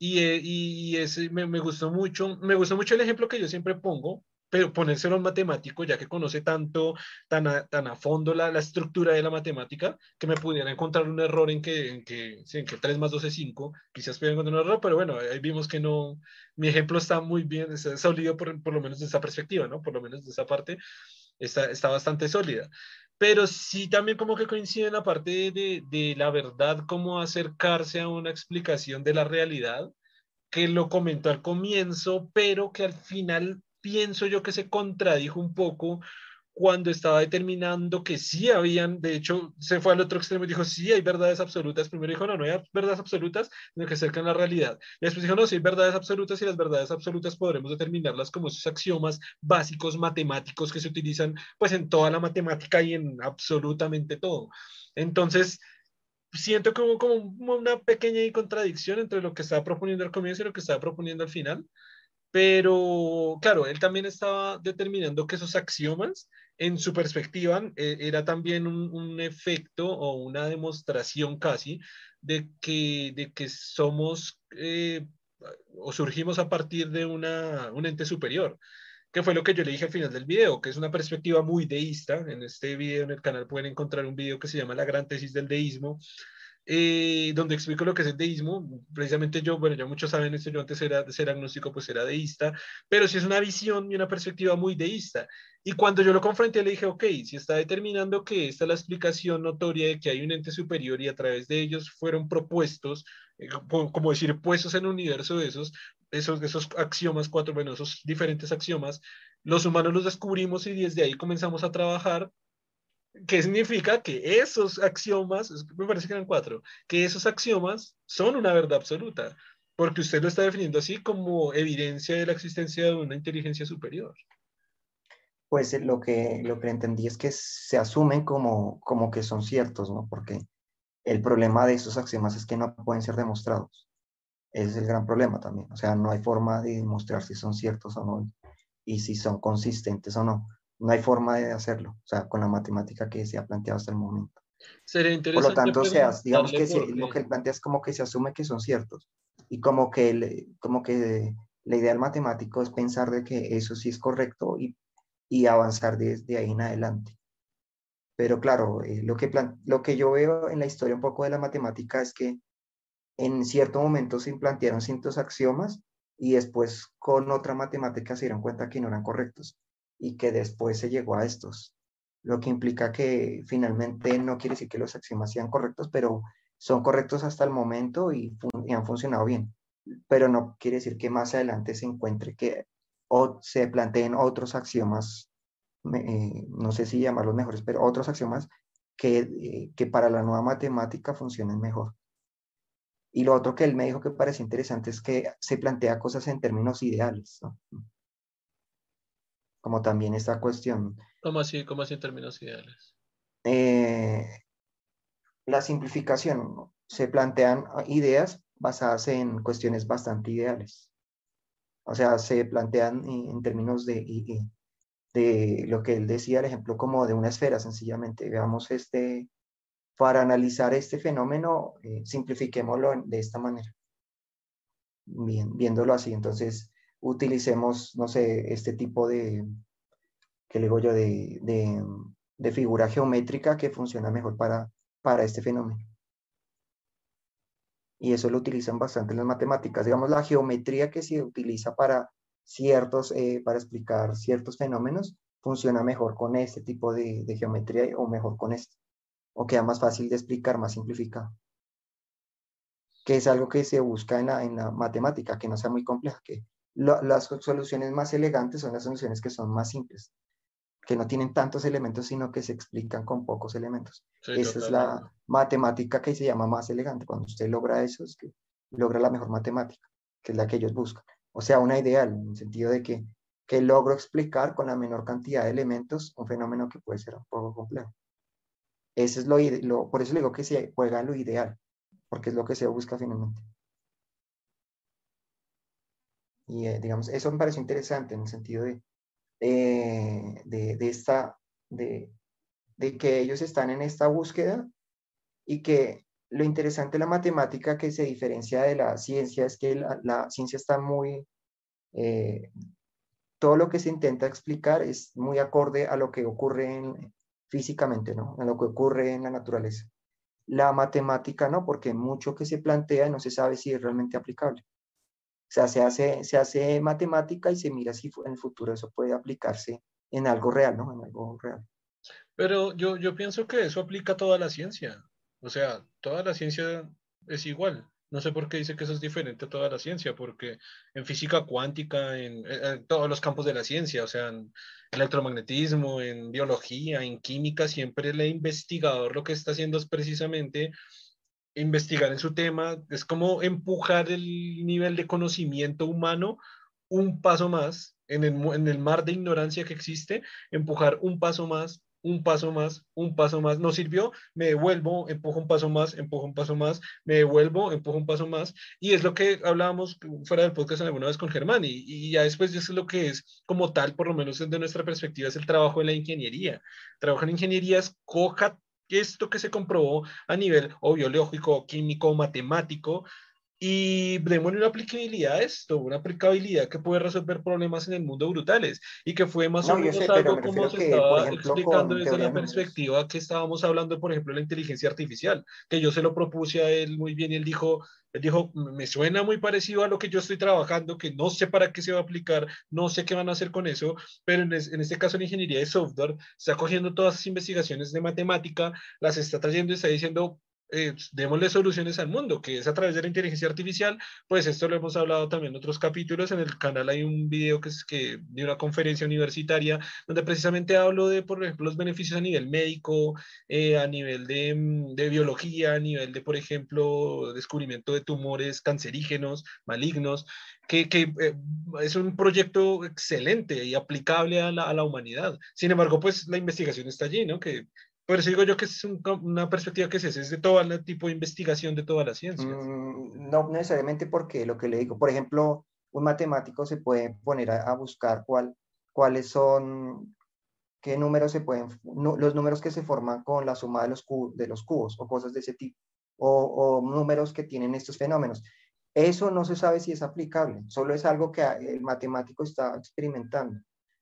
Y, eh, y, ese me, me, gustó mucho, me gustó mucho el ejemplo que yo siempre pongo, pero ponérselo a un matemático, ya que conoce tanto, tan a, tan a fondo la, la, estructura de la matemática, que me pudiera encontrar un error en que, en que, en que 3 más 2 es 5, quizás pudiera encontrar un error, pero bueno, ahí vimos que no, mi ejemplo está muy bien, está sólido por, por lo menos de esa perspectiva, ¿no? Por lo menos de esa parte, está, está bastante sólida. Pero sí también como que coincide en la parte de, de la verdad, cómo acercarse a una explicación de la realidad, que lo comentó al comienzo, pero que al final pienso yo que se contradijo un poco cuando estaba determinando que sí habían, de hecho, se fue al otro extremo y dijo, sí, hay verdades absolutas. Primero dijo, no, no hay verdades absolutas, sino que acercan la realidad. Y después dijo, no, sí hay verdades absolutas y las verdades absolutas podremos determinarlas como esos axiomas básicos matemáticos que se utilizan pues en toda la matemática y en absolutamente todo. Entonces, siento como, como una pequeña contradicción entre lo que estaba proponiendo al comienzo y lo que estaba proponiendo al final. Pero, claro, él también estaba determinando que esos axiomas, en su perspectiva, eh, era también un, efecto o una demostración casi de que, de que somos eh, o surgimos a partir de una, un ente superior, que fue lo que yo le dije al final del video, que es una perspectiva muy deísta. En este video en el canal pueden encontrar un video que se llama La gran tesis del deísmo, eh, donde explico lo que es el deísmo. Precisamente yo, bueno, ya muchos saben esto, yo antes era, de ser agnóstico, pues era deísta, pero sí es una visión y una perspectiva muy deísta. Y cuando yo lo confronté, le dije, ok, si está determinando que esta es la explicación notoria de que hay un ente superior y a través de ellos fueron propuestos, eh, como decir, puestos en el universo de esos, esos, esos axiomas, cuatro, bueno, esos diferentes axiomas, los humanos los descubrimos y desde ahí comenzamos a trabajar ¿Qué significa que esos axiomas, me parece que eran cuatro, que esos axiomas son una verdad absoluta, porque usted lo está definiendo así como evidencia de la existencia de una inteligencia superior. Pues eh, lo que, lo que entendí es que se asumen como, como que son ciertos, ¿no? Porque el problema de esos axiomas es que no pueden ser demostrados. Ese es el gran problema también. O sea, no hay forma de demostrar si son ciertos o no y si son consistentes o no no hay forma de hacerlo, o sea, con la matemática que se ha planteado hasta el momento. Sería interesante. Por lo tanto, sea, digamos que lo que él plantea es como que se asume que son ciertos y como que, como que la idea del matemático es pensar de que eso sí es correcto y, y avanzar desde ahí en adelante. Pero claro, eh, lo, que lo que yo veo en la historia un poco de la matemática es que en cierto momento se implantaron ciertos axiomas y después con otra matemática se dieron cuenta que no eran correctos y que después se llegó a estos, lo que implica que finalmente no quiere decir que los axiomas sean correctos, pero son correctos hasta el momento y, han funcionado bien, pero no quiere decir que más adelante se encuentre que o se planteen otros axiomas, eh, no sé si llamarlos mejores, pero otros axiomas que, eh, que para la nueva matemática funcionen mejor. Y lo otro que él me dijo que parece interesante es que se plantea cosas en términos ideales. ¿no? Como también esta cuestión. ¿Cómo así? ¿Cómo así en términos ideales? Eh, la simplificación. Se plantean ideas basadas en cuestiones bastante ideales. O sea, se plantean en términos de, de lo que él decía, el ejemplo como de una esfera, sencillamente. Veamos este, para analizar este fenómeno, eh, simplifiquémoslo de esta manera. Bien, viéndolo así, entonces utilicemos, no sé, este tipo de, que le digo yo, de, de, figura geométrica que funciona mejor para, para este fenómeno. Y eso lo utilizan bastante en las matemáticas. Digamos, la geometría que se utiliza para ciertos, eh, para explicar ciertos fenómenos, funciona mejor con este tipo de, de, geometría o mejor con este. O queda más fácil de explicar, más simplificado. Que es algo que se busca en la, en la matemática, que no sea muy compleja, que las soluciones más elegantes son las soluciones que son más simples. que no tienen tantos elementos, sino que se explican con pocos elementos. Esa es la matemática que se llama más elegante. Cuando usted logra eso, es que logra la mejor matemática, que es la que ellos buscan. O sea, una ideal, en el sentido de que, que logro explicar con la menor cantidad de elementos un fenómeno que puede ser un poco complejo. Eso es lo, lo por eso le digo que se juega lo ideal, porque es lo que se busca finalmente. Y eh, digamos, eso me parece interesante en el sentido de, eh, de, de, esta, de, de, que ellos están en esta búsqueda y que lo interesante de la matemática que se diferencia de la ciencia es que la, la ciencia está muy, eh, todo lo que se intenta explicar es muy acorde a lo que ocurre en, físicamente, ¿no? A lo que ocurre en la naturaleza. La matemática no, porque mucho que se plantea no se sabe si es realmente aplicable. Sea, se hace, se hace matemática y se mira si en el futuro eso puede aplicarse en algo real, ¿no? En algo real. Pero yo, yo pienso que eso aplica a toda la ciencia. O sea, toda la ciencia es igual. No sé por qué dice que eso es diferente a toda la ciencia, porque en física cuántica, en, en, todos los campos de la ciencia, o sea, en electromagnetismo, en biología, en química, siempre el investigador lo que está haciendo es precisamente investigar en su tema, es como empujar el nivel de conocimiento humano un paso más en el, en el mar de ignorancia que existe, empujar un paso más, un paso más, un paso más, no sirvió, me devuelvo, empujo un paso más, empujo un paso más, me devuelvo, empujo un paso más, y es lo que hablábamos fuera del podcast alguna vez con Germán, y, y ya después eso es lo que es como tal, por lo menos desde nuestra perspectiva, es el trabajo de la ingeniería. Trabajo en ingeniería es coja esto que se comprobó a nivel o biológico, químico, matemático, y démosle una aplicabilidad a esto, una aplicabilidad que puede resolver problemas en el mundo brutales y que fue más o menos algo como se estaba explicando desde la perspectiva que estábamos hablando, por ejemplo, de la inteligencia artificial, que yo se lo propuse a él muy bien y él dijo, él dijo, me suena muy parecido a lo que yo estoy trabajando, que no sé para qué se va a aplicar, no sé qué van a hacer con eso, pero en, en este caso en ingeniería de software está cogiendo todas las investigaciones de matemática, las está trayendo y está diciendo, eh, démosle soluciones al mundo, que es a través de la inteligencia artificial, pues esto lo hemos hablado también en otros capítulos, en el canal hay un video que es que de una conferencia universitaria, donde precisamente hablo de, por ejemplo, los beneficios a nivel médico, eh, a nivel de, mm, de, biología, a nivel de, por ejemplo, descubrimiento de tumores cancerígenos, malignos, que, que eh, es un proyecto excelente y aplicable a la, a la, humanidad. Sin embargo, pues la investigación está allí, ¿no? Que por eso digo yo que es un, una perspectiva que se hace, es de todo el tipo de investigación de todas las ciencias. Mm, no necesariamente porque lo que le digo, por ejemplo, un matemático se puede poner a, a buscar cuál, cuáles son, qué números se pueden, no, los números que se forman con la suma de los, cubos, de los cubos o cosas de ese tipo, o, o números que tienen estos fenómenos. Eso no se sabe si es aplicable, solo es algo que el matemático está experimentando.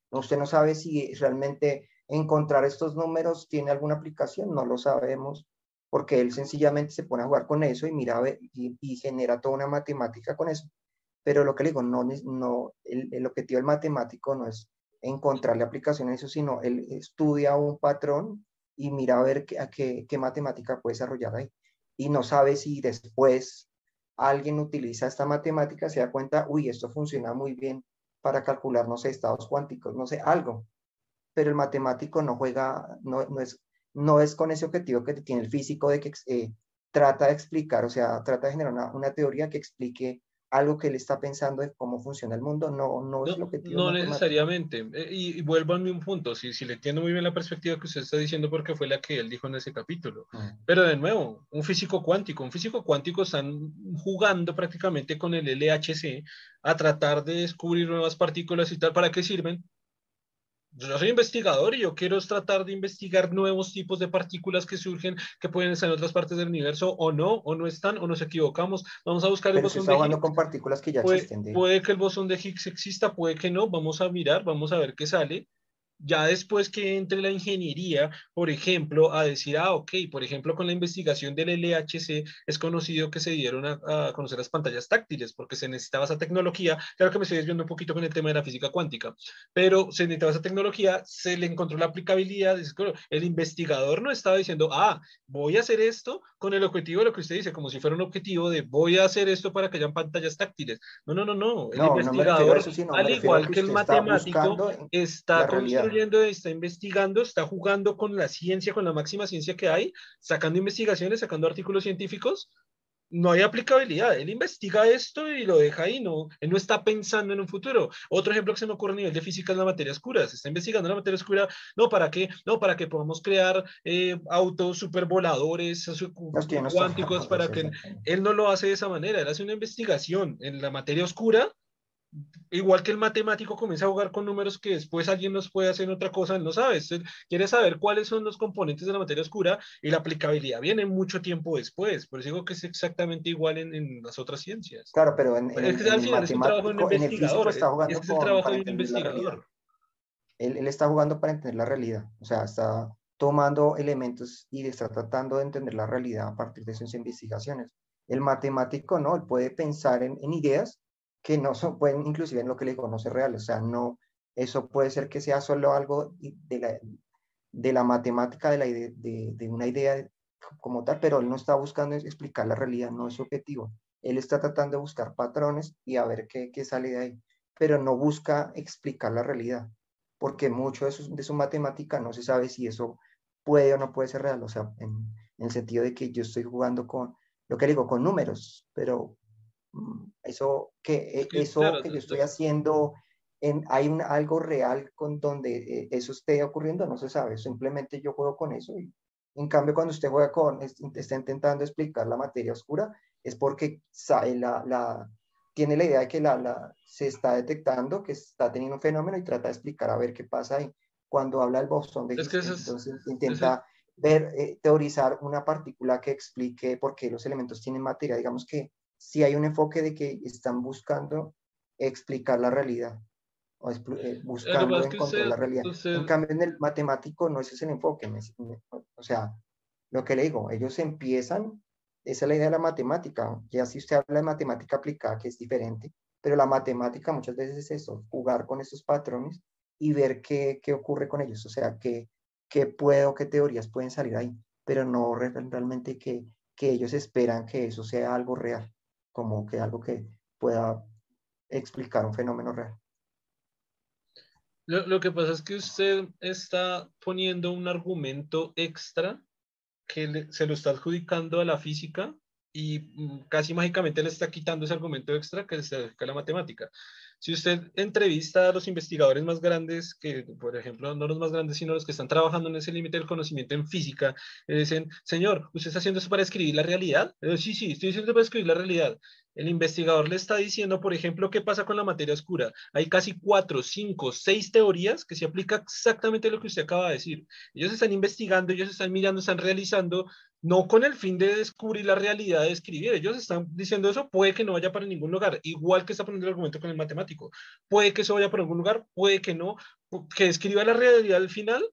Usted no sabe si realmente encontrar estos números tiene alguna aplicación, no lo sabemos, porque él sencillamente se pone a jugar con eso y mira y, genera toda una matemática con eso. Pero lo que le digo, no, no, el, el objetivo del matemático no es encontrarle aplicación a eso, sino él estudia un patrón y mira a ver qué, a qué, qué matemática puede desarrollar ahí. Y no sabe si después alguien utiliza esta matemática, se da cuenta, uy, esto funciona muy bien para calcular, no sé, estados cuánticos, no sé, algo pero el matemático no juega, no, no, es, no es con ese objetivo que tiene el físico de que eh, trata de explicar, o sea, trata de generar una, una, teoría que explique algo que él está pensando de cómo funciona el mundo, no, no, es no, el objetivo. No necesariamente. Eh, y, y, vuelvo a un punto, si, si le entiendo muy bien la perspectiva que usted está diciendo, porque fue la que él dijo en ese capítulo. Mm. Pero de nuevo, un físico cuántico, un físico cuántico están jugando prácticamente con el LHC a tratar de descubrir nuevas partículas y tal. ¿Para qué sirven? Yo soy investigador y yo quiero tratar de investigar nuevos tipos de partículas que surgen, que pueden estar en otras partes del universo o no, o no están, o nos equivocamos. Vamos a buscar Pero el bosón de Higgs. con partículas que ya puede, existen. De... Puede que el bosón de Higgs exista, puede que no. Vamos a mirar, vamos a ver qué sale ya después que entre la ingeniería, por ejemplo, a decir, ah, ok, por ejemplo, con la investigación del LHC es conocido que se dieron a, a, conocer las pantallas táctiles porque se necesitaba esa tecnología. Claro que me estoy desviando un poquito con el tema de la física cuántica, pero se necesitaba esa tecnología, se le encontró la aplicabilidad. El investigador no estaba diciendo, ah, voy a hacer esto con el objetivo de lo que usted dice, como si fuera un objetivo de voy a hacer esto para que hayan pantallas táctiles. No, no, no, no. El no, investigador, no eso, al igual que, que el matemático, está construyendo está investigando, está jugando con la ciencia, con la máxima ciencia que hay, sacando investigaciones, sacando artículos científicos, no hay aplicabilidad. Él investiga esto y lo deja ahí, no, él no está pensando en un futuro. Otro ejemplo que se me ocurre a nivel de física es la materia oscura. Se está investigando la materia oscura, no, ¿para qué? No, para que podamos crear eh, autos supervoladores cuánticos, para que él no lo hace de esa manera. Él hace una investigación en la materia oscura igual que el matemático comienza a jugar con números que después alguien nos puede hacer otra cosa, él no sabe. quiere saber cuáles son los componentes de la materia oscura y la aplicabilidad viene mucho tiempo después. Por eso digo que es exactamente igual en, las otras ciencias. Claro, pero en, el trabajo de un investigador. Está jugando es el trabajo de un investigador. Él, él, está jugando para entender la realidad. O sea, está tomando elementos y está tratando de entender la realidad a partir de sus investigaciones. El matemático no, él puede pensar en, en ideas que no son, pueden inclusive en lo que le conoce real, o sea, no, eso puede ser que sea solo algo de la, de la matemática, de, la de, de, una idea como tal, pero él no está buscando explicar la realidad, no es su objetivo. Él está tratando de buscar patrones y a ver qué, qué sale de ahí, pero no busca explicar la realidad, porque mucho de su, de su matemática no se sabe si eso puede o no puede ser real, o sea, en, en el sentido de que yo estoy jugando con, lo que digo, con números, pero eso que, eh, eso que yo estoy haciendo, en, hay un, algo real con donde eh, eso esté ocurriendo, no se sabe, simplemente yo juego con eso y en cambio cuando usted juega con, está intentando explicar la materia oscura, es porque la, la, tiene la idea de que la, la, se está detectando que está teniendo un fenómeno y trata de explicar a ver qué pasa ahí. Cuando habla el bosón de entonces intenta ver, eh, teorizar una partícula que explique por qué los elementos tienen materia. Digamos que si hay un enfoque de que están buscando explicar la realidad o eh, buscando encontrar la realidad. En cambio, en el matemático no ese es el enfoque. o sea, lo que le digo, ellos empiezan, esa es la idea de la matemática. Ya si usted habla de matemática aplicada, que es diferente, pero la matemática muchas veces es eso, jugar con esos patrones y ver qué, qué ocurre con ellos. O sea, qué, qué puedo, qué teorías pueden salir ahí, pero no realmente que, que ellos esperan que eso sea algo real como que algo que pueda explicar un fenómeno real. Lo, que pasa es que usted está poniendo un argumento extra que se lo está adjudicando a la física y mm, casi mágicamente le está quitando ese argumento extra que se dedica a la matemática. Si usted entrevista a los investigadores más grandes, que por ejemplo, no los más grandes, sino los que están trabajando en ese límite del conocimiento en física, le dicen, señor, ¿usted está haciendo eso para escribir la realidad? sí, sí, estoy haciendo para escribir la realidad. El investigador le está diciendo, por ejemplo, qué pasa con la materia oscura. Hay casi cuatro, cinco, seis teorías que se aplica exactamente lo que usted acaba de decir. Ellos están investigando, ellos están mirando, están realizando, no con el fin de descubrir la realidad de escribir. Ellos están diciendo eso, puede que no vaya para ningún lugar, igual que está poniendo el argumento con el matemático. Puede que eso vaya para algún lugar, puede que no. Que escriba la realidad al final,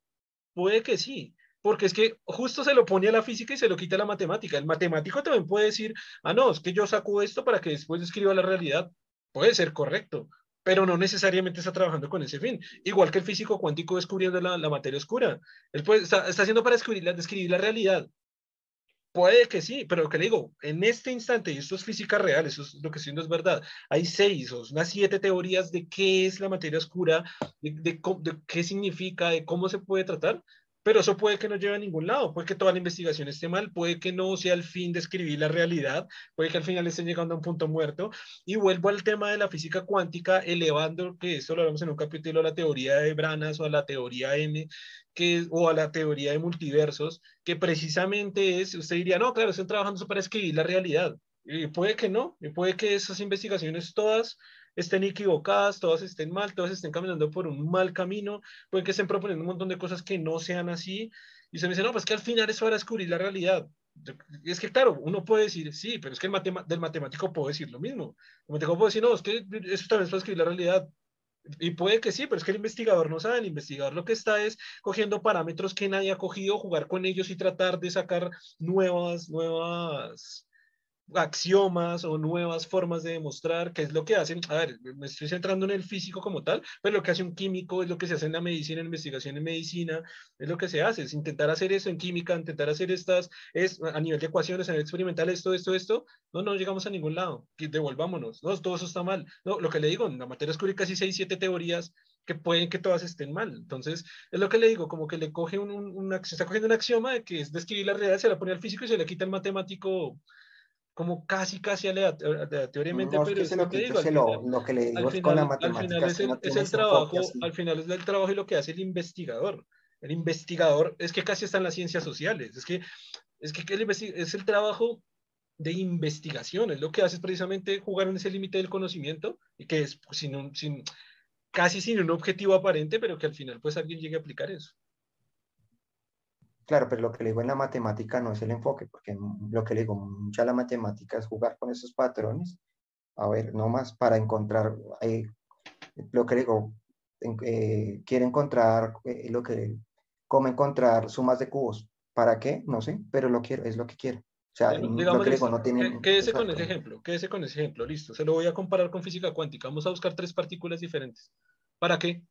puede que sí porque es que justo se lo pone a la física y se lo quita a la matemática. El matemático también puede decir, ah, no, es que yo saco esto para que después escriba la realidad. Puede ser correcto, pero no necesariamente está trabajando con ese fin. Igual que el físico cuántico descubriendo la, materia oscura. Él puede, está, haciendo para describir la, describir la realidad. Puede que sí, pero lo que le digo, en este instante, y esto es física real, eso es lo que diciendo es verdad, hay seis o unas siete teorías de qué es la materia oscura, de, de, qué significa, de cómo se puede tratar, pero eso puede que no lleve a ningún lado, puede que toda la investigación esté mal, puede que no sea el fin de escribir la realidad, puede que al final estén llegando a un punto muerto. Y vuelvo al tema de la física cuántica, elevando, que esto lo hablamos en un capítulo, a la teoría de Branas o a la teoría M, que, o a la teoría de multiversos, que precisamente es, usted diría, no, claro, están trabajando para escribir la realidad. Y puede que no, y puede que esas investigaciones todas estén equivocadas, todas estén mal, todas estén caminando por un mal camino, pueden que estén proponiendo un montón de cosas que no sean así, y se me dice, no, pues que al final eso va a descubrir la realidad. Es que, claro, uno puede decir, sí, pero es que el del matemático puedo decir lo mismo. El matemático puede decir, no, es que eso también es para escribir la realidad. Y puede que sí, pero es que el investigador no sabe. El investigador lo que está es cogiendo parámetros que nadie ha cogido, jugar con ellos y tratar de sacar nuevas, nuevas axiomas o nuevas formas de demostrar qué es lo que hacen. A ver, me estoy centrando en el físico como tal, pero lo que hace un químico es lo que se hace en la medicina, en investigación en medicina, es lo que se hace, es intentar hacer eso en química, intentar hacer estas, es a nivel de ecuaciones, a nivel experimental, esto, esto, esto. No, no llegamos a ningún lado, devolvámonos, no, todo eso está mal. No, lo que le digo, en la materia oscura hay casi 6, 7 teorías que pueden que todas estén mal. Entonces, es lo que le digo, como que le coge un, un, se está cogiendo un axioma de que es describir la realidad, se la pone al físico y se le quita el matemático como casi, casi aleatoriamente, pero es lo que, digo, lo, que le digo es con la matemática. Al final es el, es el trabajo, al final es el trabajo y lo que hace el investigador. El investigador es que casi está en las ciencias sociales, es que es que es el trabajo de investigación, es lo que hace es precisamente jugar en ese límite del conocimiento y que es pues, sin sin, casi sin un objetivo aparente, pero que al final pues alguien llegue a aplicar eso. Claro, pero lo que le digo en la matemática no es el enfoque, porque lo que le digo, mucha la matemática es jugar con esos patrones, a ver, no más para encontrar, eh, lo que le digo, eh, quiere encontrar eh, lo que, cómo encontrar sumas de cubos, ¿para qué? No sé, pero lo quiero, es lo que quiero. O sea, lo que digo, no tiene... Quédese con ese ejemplo, quédese con ese ejemplo, listo. Se lo voy a comparar con física cuántica. Vamos a buscar tres partículas diferentes. ¿Para qué?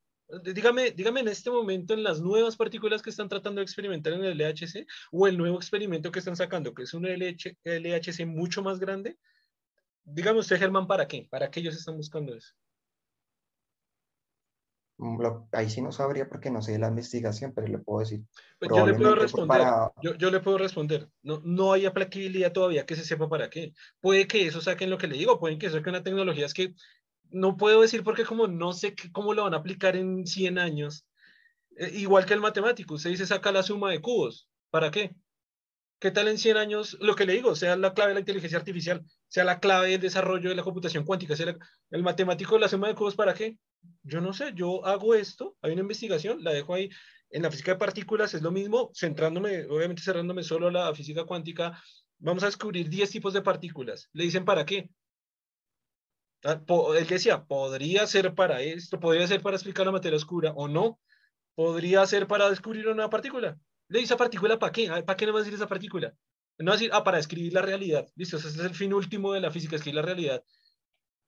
Dígame, dígame en este momento en las nuevas partículas que están tratando de experimentar en el LHC o el nuevo experimento que están sacando, que es un LH, LHC mucho más grande. Dígame usted, Germán, ¿para qué? ¿Para qué ellos están buscando eso? Mm, ahí sí no sabría porque no sé la investigación, pero le puedo decir. Pues yo le puedo responder. Yo, le puedo responder. No, no hay aplicabilidad todavía que se sepa para qué. Puede que eso saquen lo que le digo, pueden que saquen una tecnología. Es que no puedo decir porque como no sé cómo lo van a aplicar en 100 años. Eh, igual que el matemático, usted dice saca la suma de cubos. ¿Para qué? ¿Qué tal en 100 años? Lo que le digo, sea la clave de la inteligencia artificial, sea la clave del desarrollo de la computación cuántica, sea el matemático la suma de cubos, ¿para qué? yo no sé, yo hago esto, hay una investigación, la dejo ahí. En la física de partículas es lo mismo, centrándome, obviamente cerrándome solo a la física cuántica, vamos a descubrir 10 tipos de partículas. Le dicen para qué. Ah, él decía, podría ser para esto, podría ser para explicar la materia oscura o no, podría ser para descubrir una partícula. Le dice a partícula para qué, ¿para qué no va a decir esa partícula? No va a decir, ah, para escribir la realidad. Listo, ese es el fin último de la física, escribir la realidad.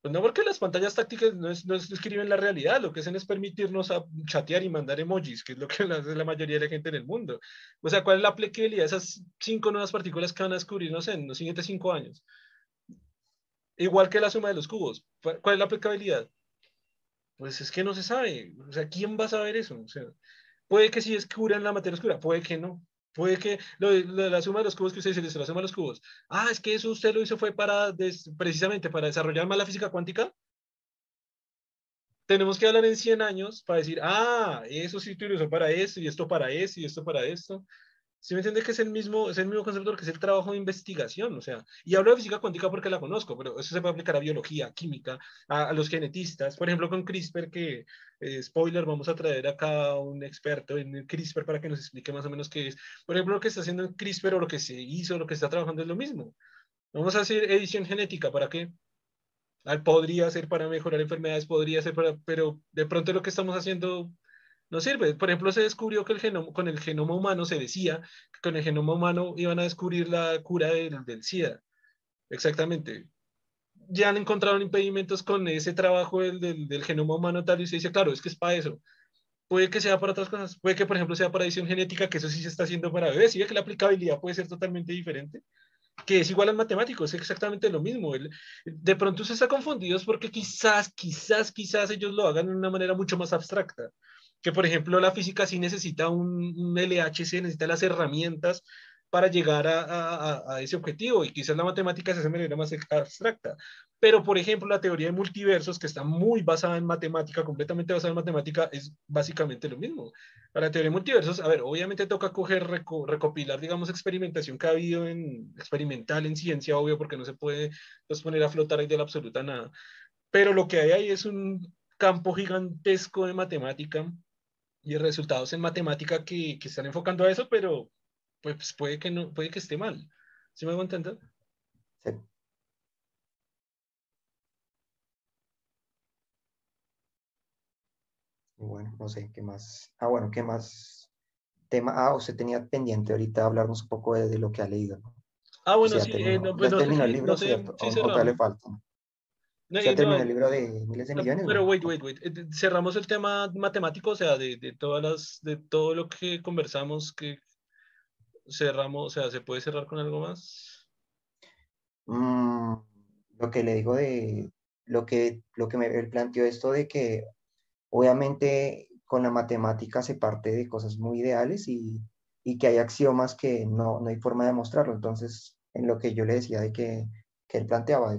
Pues no porque las pantallas tácticas no, es, no escriben la realidad, lo que hacen es permitirnos a chatear y mandar emojis, que es lo que hace la mayoría de la gente en el mundo. O sea, ¿cuál es la aplicabilidad de esas cinco nuevas partículas que van a descubrir, no sé, en los siguientes cinco años? Igual que la suma de los cubos. ¿Cuál es la aplicabilidad? Pues es que no se sabe. O sea, ¿quién va a saber eso? O sea, puede que sí descubran la materia oscura, puede que no. Puede que lo, la suma de los cubos que usted dice, la suma de los cubos. Ah, es que eso usted lo hizo fue para, precisamente para desarrollar más la física cuántica. Tenemos que hablar en 100 años para decir, ah, eso sí lo usó para eso, y esto para eso, y esto para esto. ¿Sí me entiende que es el mismo, es el mismo concepto que es el trabajo de investigación? O sea, y hablo de física cuántica porque la conozco, pero eso se puede aplicar a biología, química, a, los genetistas. Por ejemplo, con CRISPR, que, eh, spoiler, vamos a traer acá a un experto en CRISPR para que nos explique más o menos qué es. Por ejemplo, lo que está haciendo en CRISPR o lo que se hizo, lo que está trabajando es lo mismo. Vamos a hacer edición genética, ¿para qué? Podría ser para mejorar enfermedades, podría ser para, pero de pronto lo que estamos haciendo no sirve. Por ejemplo, se descubrió que el genoma, con el genoma humano se decía que con el genoma humano iban a descubrir la cura del, del SIDA. Exactamente. Ya han encontrado impedimentos con ese trabajo del, del, del, genoma humano tal y se dice, claro, es que es para eso. Puede que sea para otras cosas, puede que por ejemplo sea para edición genética, que eso sí se está haciendo para bebés, y que la aplicabilidad puede ser totalmente diferente, que es igual al matemático, es exactamente lo mismo. El, de pronto se está confundido porque quizás, quizás, quizás ellos lo hagan de una manera mucho más abstracta que por ejemplo la física sí necesita un, LHC, necesita las herramientas para llegar a, ese objetivo y quizás la matemática se hace de manera más abstracta. Pero, por ejemplo, la teoría de multiversos, que está muy basada en matemática, completamente basada en matemática, es básicamente lo mismo. Para la teoría de multiversos, a ver, obviamente toca coger, recopilar, digamos, experimentación que ha habido en experimental en ciencia, obvio, porque no se puede pues, poner a flotar ahí de la absoluta nada. Pero lo que hay ahí es un campo gigantesco de matemática y resultados en matemática que, que, están enfocando a eso, pero pues puede que no, puede que esté mal. ¿Sí me hago entender? Sí. Bueno, no sé, ¿qué más? Ah, bueno, ¿qué más? Tema, ah, usted tenía pendiente ahorita hablarnos un poco de, lo que ha leído, ¿no? Ah, bueno, sí, eh, no, pues, el libro, no ¿cierto? Sí, o, le falta? No, ya terminó el libro de miles de millones. Pero wait, wait, wait. Eh, cerramos el tema matemático, o sea, de, de, todas las, de todo lo que conversamos, que cerramos, o sea, ¿se puede cerrar con algo más? Mm, lo que le digo de lo que, lo que me planteó esto de que Obviamente con la matemática se parte de cosas muy ideales y, y que hay axiomas que no, no hay forma de demostrarlo. Entonces, en lo que yo le decía de que, que él planteaba,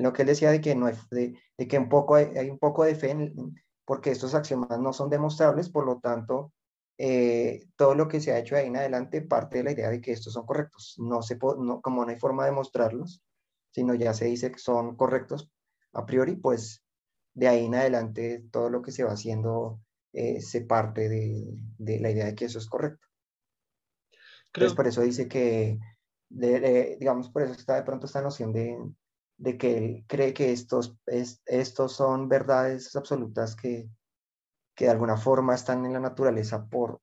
en lo que él decía de que, no hay, de, de que un poco hay, hay, un poco de fe en, porque estos axiomas no son demostrables, por lo tanto, eh, todo lo que se ha hecho de ahí en adelante parte de la idea de que estos son correctos. No se no, como no hay forma de demostrarlos, sino ya se dice que son correctos a priori, pues de ahí en adelante todo lo que se va haciendo eh, se parte de, de, la idea de que eso es correcto. Creo... Entonces, por eso dice que, de, de, digamos, por eso está de pronto esta noción de, de que él cree que estos, es, estos son verdades absolutas que, que de alguna forma están en la naturaleza por,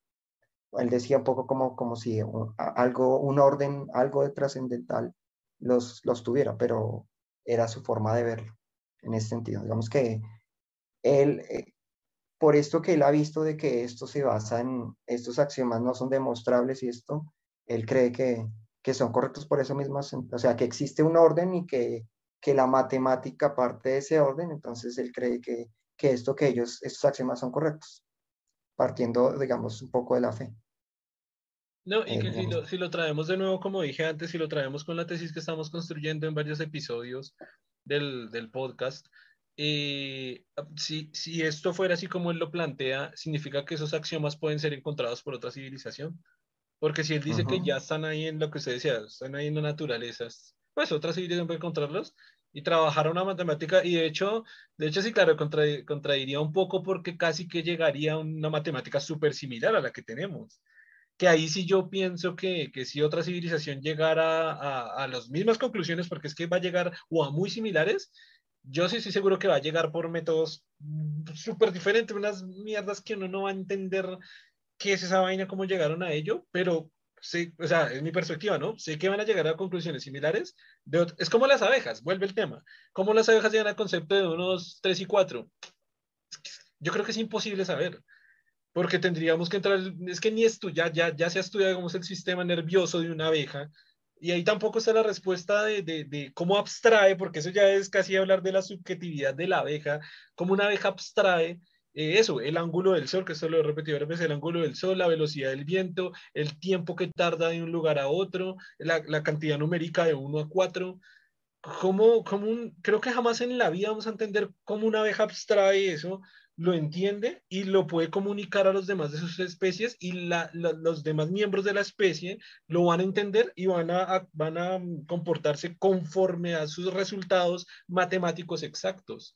él decía un poco como, como si algo, un orden, algo de trascendental los, los tuviera, pero era su forma de verlo en ese sentido. Digamos que él, eh, por esto que él ha visto de que esto se basa en, estos axiomas no son demostrables y esto, él cree que, que son correctos por eso mismo, o sea, que existe un orden y que que la matemática parte de ese orden, entonces él cree que, que esto que ellos, estos axiomas son correctos, partiendo, digamos, un poco de la fe. No, y que si lo, si lo, traemos de nuevo, como dije antes, si lo traemos con la tesis que estamos construyendo en varios episodios del, del podcast, eh, si, si, esto fuera así como él lo plantea, significa que esos axiomas pueden ser encontrados por otra civilización. Porque si él dice que ya están ahí en lo que usted decía, están ahí en la naturaleza, pues otra civilización puede encontrarlos y trabajar una matemática y de hecho, de hecho sí, claro, contra, contradiría un poco porque casi que llegaría a una matemática súper similar a la que tenemos. Que ahí sí yo pienso que, que si otra civilización llegara a, a las mismas conclusiones, porque es que va a llegar o a muy similares, yo sí estoy seguro que va a llegar por métodos súper diferentes, unas mierdas que uno no va a entender qué es esa vaina, cómo llegaron a ello, pero sí, o sea, es mi perspectiva, ¿no? Sé que van a llegar a conclusiones similares. De, es como las abejas, vuelve el tema. ¿Cómo las abejas llegan al concepto de unos 3 y 4? Yo creo que es imposible saber, porque tendríamos que entrar, es que ni esto, ya, ya, ya se ha estudiado cómo es el sistema nervioso de una abeja, y ahí tampoco está la respuesta de, de, de, cómo abstrae, porque eso ya es casi hablar de la subjetividad de la abeja, cómo una abeja abstrae eh, eso, el ángulo del sol, que esto lo he repetido veces, el ángulo del sol, la velocidad del viento, el tiempo que tarda de un lugar a otro, la, la cantidad numérica de 1 a 4. Como, como un, creo que jamás en la vida vamos a entender cómo una abeja abstrae eso, lo entiende y lo puede comunicar a los demás de sus especies y la, los demás miembros de la especie lo van a entender y van a, van a comportarse conforme a sus resultados matemáticos exactos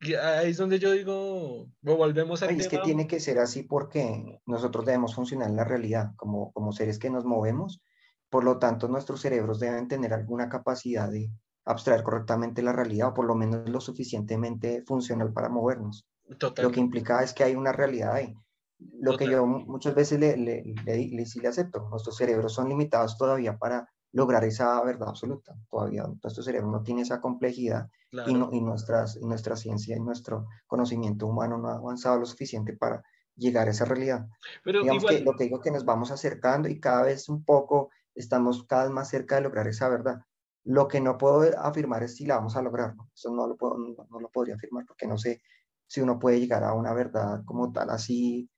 ahí es donde yo digo, volvemos a... Es que tiene que ser así porque nosotros debemos funcionar en la realidad como, como seres que nos movemos, por lo tanto nuestros cerebros deben tener alguna capacidad de abstraer correctamente la realidad o por lo menos lo suficientemente funcional para movernos. Total. Lo que implica es que hay una realidad ahí. Lo Total. que yo muchas veces le, le, le, le, sí le acepto, nuestros cerebros son limitados todavía para lograr esa verdad absoluta. Todavía nuestro cerebro no tiene esa complejidad claro. y, no, y, nuestras, y nuestra ciencia y nuestro conocimiento humano no ha avanzado lo suficiente para llegar a esa realidad. Pero Digamos igual... que lo que digo que nos vamos acercando y cada vez un poco estamos cada vez más cerca de lograr esa verdad. Lo que no puedo afirmar es si la vamos a lograr. ¿no? Eso no lo, puedo, no, no, lo podría afirmar porque no sé si uno puede llegar a una verdad como tal, así,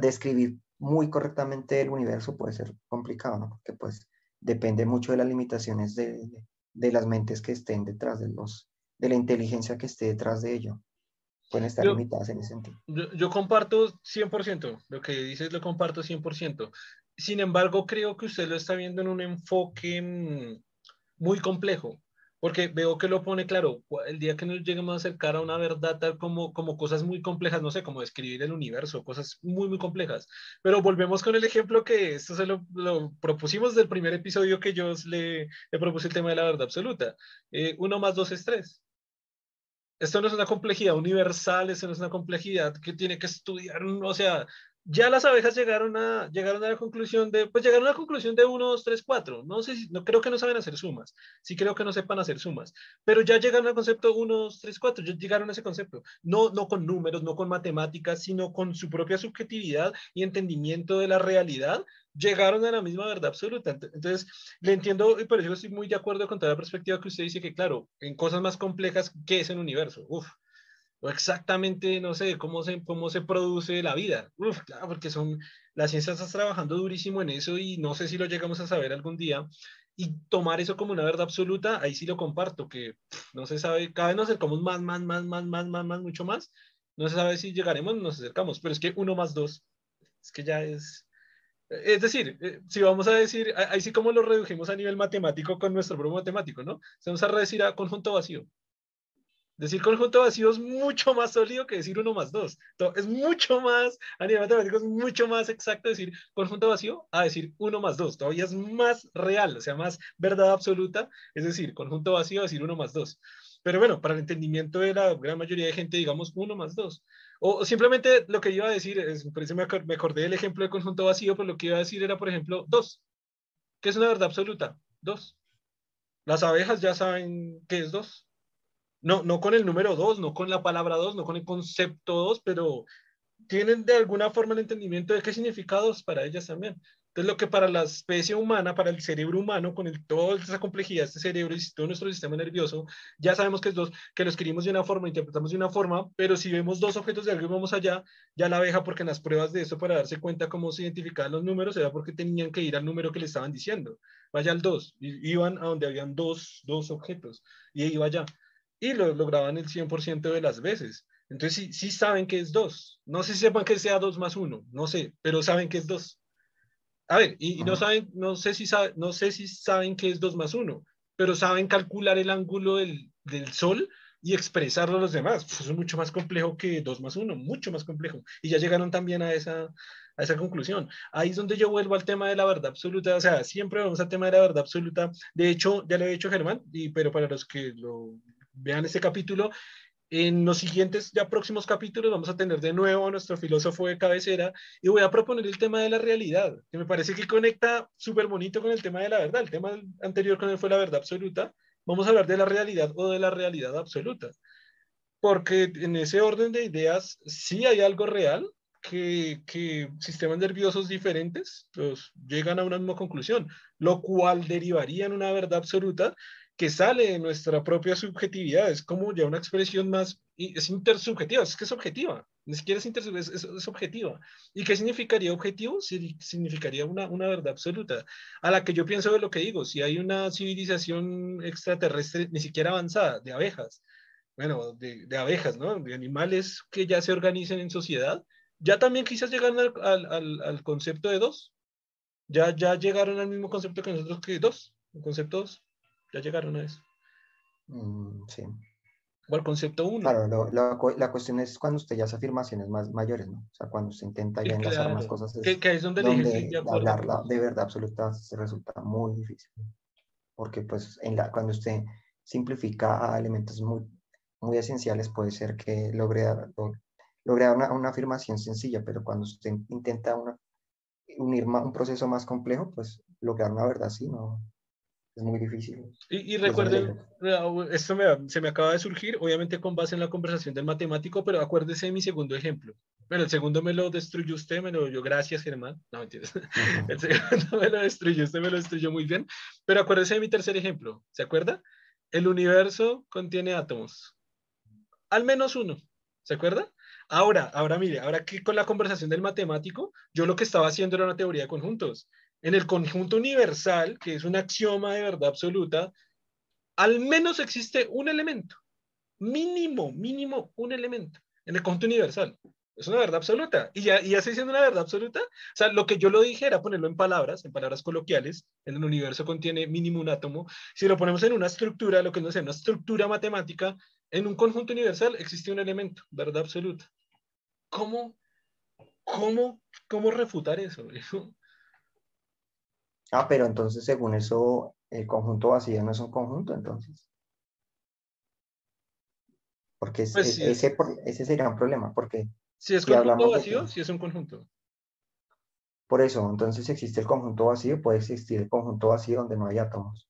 describir muy correctamente el universo puede ser complicado, ¿no? Porque pues depende mucho de las limitaciones de, de, de, las mentes que estén detrás de los, de la inteligencia que esté detrás de ello. Pueden estar yo, limitadas en ese sentido. Yo, yo, comparto 100%, lo que dices lo comparto 100%. Sin embargo, creo que usted lo está viendo en un enfoque mm, muy complejo, porque veo que lo pone claro, el día que nos lleguemos a acercar a una verdad tal como, como cosas muy complejas, no sé, como describir el universo, cosas muy, muy complejas. Pero volvemos con el ejemplo que esto se lo, propusimos del primer episodio que yo le, le, propuse el tema de la verdad absoluta. Eh, uno más dos es tres. Esto no es una complejidad universal, esto no es una complejidad que tiene que estudiar, o sea, ya las abejas llegaron a, llegaron a la conclusión de, pues llegaron a la conclusión de 1, 2, 3, 4. No sé si, no creo que no saben hacer sumas. Sí creo que no sepan hacer sumas. Pero ya llegaron al concepto 1, 2, 3, 4. Ya llegaron a ese concepto. No, no con números, no con matemáticas, sino con su propia subjetividad y entendimiento de la realidad. Llegaron a la misma verdad absoluta. Entonces, le entiendo y por eso estoy muy de acuerdo con toda la perspectiva que usted dice que, claro, en cosas más complejas, ¿qué es el universo? Uf, o exactamente, no sé, cómo se, cómo se produce la vida. Uf, claro, porque son, la ciencia está trabajando durísimo en eso y no sé si lo llegamos a saber algún día. Y tomar eso como una verdad absoluta, ahí sí lo comparto, que no se sabe, cada vez nos acercamos más, más, más, más, más, más, más, mucho más. No se sabe si llegaremos, nos acercamos, pero es que uno más dos, es que ya es... Es decir, eh, si vamos a decir, ahí sí como lo redujimos a nivel matemático con nuestro propio matemático, ¿no? Vamos a decir a conjunto vacío. Decir conjunto vacío es mucho más sólido que decir uno más dos. Es mucho más, a nivel matemático, es mucho más exacto decir conjunto vacío a decir uno más dos. Todavía es más real, o sea, más verdad absoluta. Es decir, conjunto vacío a decir uno más dos. Pero bueno, para el entendimiento de la gran mayoría de gente, digamos uno más dos. O, simplemente lo que iba a decir, es, por eso me, acordé del ejemplo de conjunto vacío, pero lo que iba a decir era, por ejemplo, dos. ¿Qué es una verdad absoluta? Dos. Las abejas ya saben qué es dos no, no con el número dos, no con la palabra dos, no con el concepto dos, pero tienen de alguna forma el entendimiento de qué significa dos para ellas también. Entonces, lo que para la especie humana, para el cerebro humano, con el, toda esa complejidad de este cerebro y todo nuestro sistema nervioso, ya sabemos que es dos, que lo escribimos de una forma, interpretamos de una forma, pero si vemos dos objetos de algo y vamos allá, ya la abeja, porque en las pruebas de eso, para darse cuenta cómo se identificaban los números, era porque tenían que ir al número que le estaban diciendo. Vaya al dos, iban a donde habían dos, dos objetos, y iba allá y lo lograban el 100% de las veces. Entonces sí, sí saben que es 2. No sé si sepan que sea 2 más 1, no sé, pero saben que es 2. A ver, y, no saben, no sé, si saben, no sé si saben que es 2 más 1, pero saben calcular el ángulo del, del sol y expresarlo a los demás. Pues es mucho más complejo que 2 más 1, mucho más complejo. Y ya llegaron también a esa, a esa conclusión. Ahí es donde yo vuelvo al tema de la verdad absoluta, o sea, siempre vamos al tema de la verdad absoluta. De hecho, ya lo he dicho Germán, y, pero para los que lo vean este capítulo. En los siguientes, ya próximos capítulos, vamos a tener de nuevo a nuestro filósofo de cabecera y voy a proponer el tema de la realidad, que me parece que conecta súper bonito con el tema de la verdad. El tema anterior con él fue la verdad absoluta. Vamos a hablar de la realidad o de la realidad absoluta. Porque en ese orden de ideas sí hay algo real, que, que, sistemas nerviosos diferentes pues, llegan a una misma conclusión, lo cual derivaría en una verdad absoluta que sale de nuestra propia subjetividad, es como ya una expresión más, es intersubjetiva, es que es objetiva, ni siquiera es, intersubjetiva, es, objetiva. ¿Y qué significaría objetivo? Significaría una, una verdad absoluta, a la que yo pienso de lo que digo, si hay una civilización extraterrestre, ni siquiera avanzada, de abejas, bueno, de, de abejas, ¿no? De animales que ya se organizan en sociedad, ya también quizás llegaron al, al, al, concepto de dos, ya, ya llegaron al mismo concepto que nosotros que dos, el concepto dos. ¿Ya llegaron a eso? Mm, sí. O al concepto 1. Claro, la cuestión es cuando usted ya hace afirmaciones más mayores, ¿no? O sea, cuando se intenta ya enlazar más cosas. Es que, es donde, donde de hablarla de verdad absoluta se resulta muy difícil. Porque pues en la, cuando usted simplifica a elementos muy, muy esenciales, puede ser que logre, logre una, una afirmación sencilla, pero cuando usted intenta una, unir un proceso más complejo, pues lograr una verdad así no, es muy difícil. Y, y recuerden, esto se me acaba de surgir, obviamente con base en la conversación del matemático, pero acuérdese de mi segundo ejemplo. Bueno, el segundo me lo destruyó usted, me lo dio gracias, Germán. No, mentiras. El segundo me lo destruyó, usted me lo destruyó muy bien. Pero acuérdese de mi tercer ejemplo, ¿se acuerda? El universo contiene átomos. Al menos uno, ¿se acuerda? Ahora, ahora mire, ahora que con la conversación del matemático, yo lo que estaba haciendo era una teoría de conjuntos. En el conjunto universal, que es un axioma de verdad absoluta, al menos existe un elemento, mínimo, mínimo un elemento en el conjunto universal. Es una verdad absoluta. Y ya, y ya estoy diciendo una verdad absoluta. O sea, lo que yo lo dije era ponerlo en palabras, en palabras coloquiales. En el universo contiene mínimo un átomo. Si lo ponemos en una estructura, lo que no sé, una estructura matemática, en un conjunto universal existe un elemento, verdad absoluta. ¿Cómo, cómo, cómo refutar eso? Ah, pero entonces según eso, el conjunto vacío no es un conjunto, entonces. Porque pues ese, ese sería un problema, porque... Si es conjunto vacío, si es un conjunto. Por eso, entonces existe el conjunto vacío, puede existir el conjunto vacío donde no hay átomos.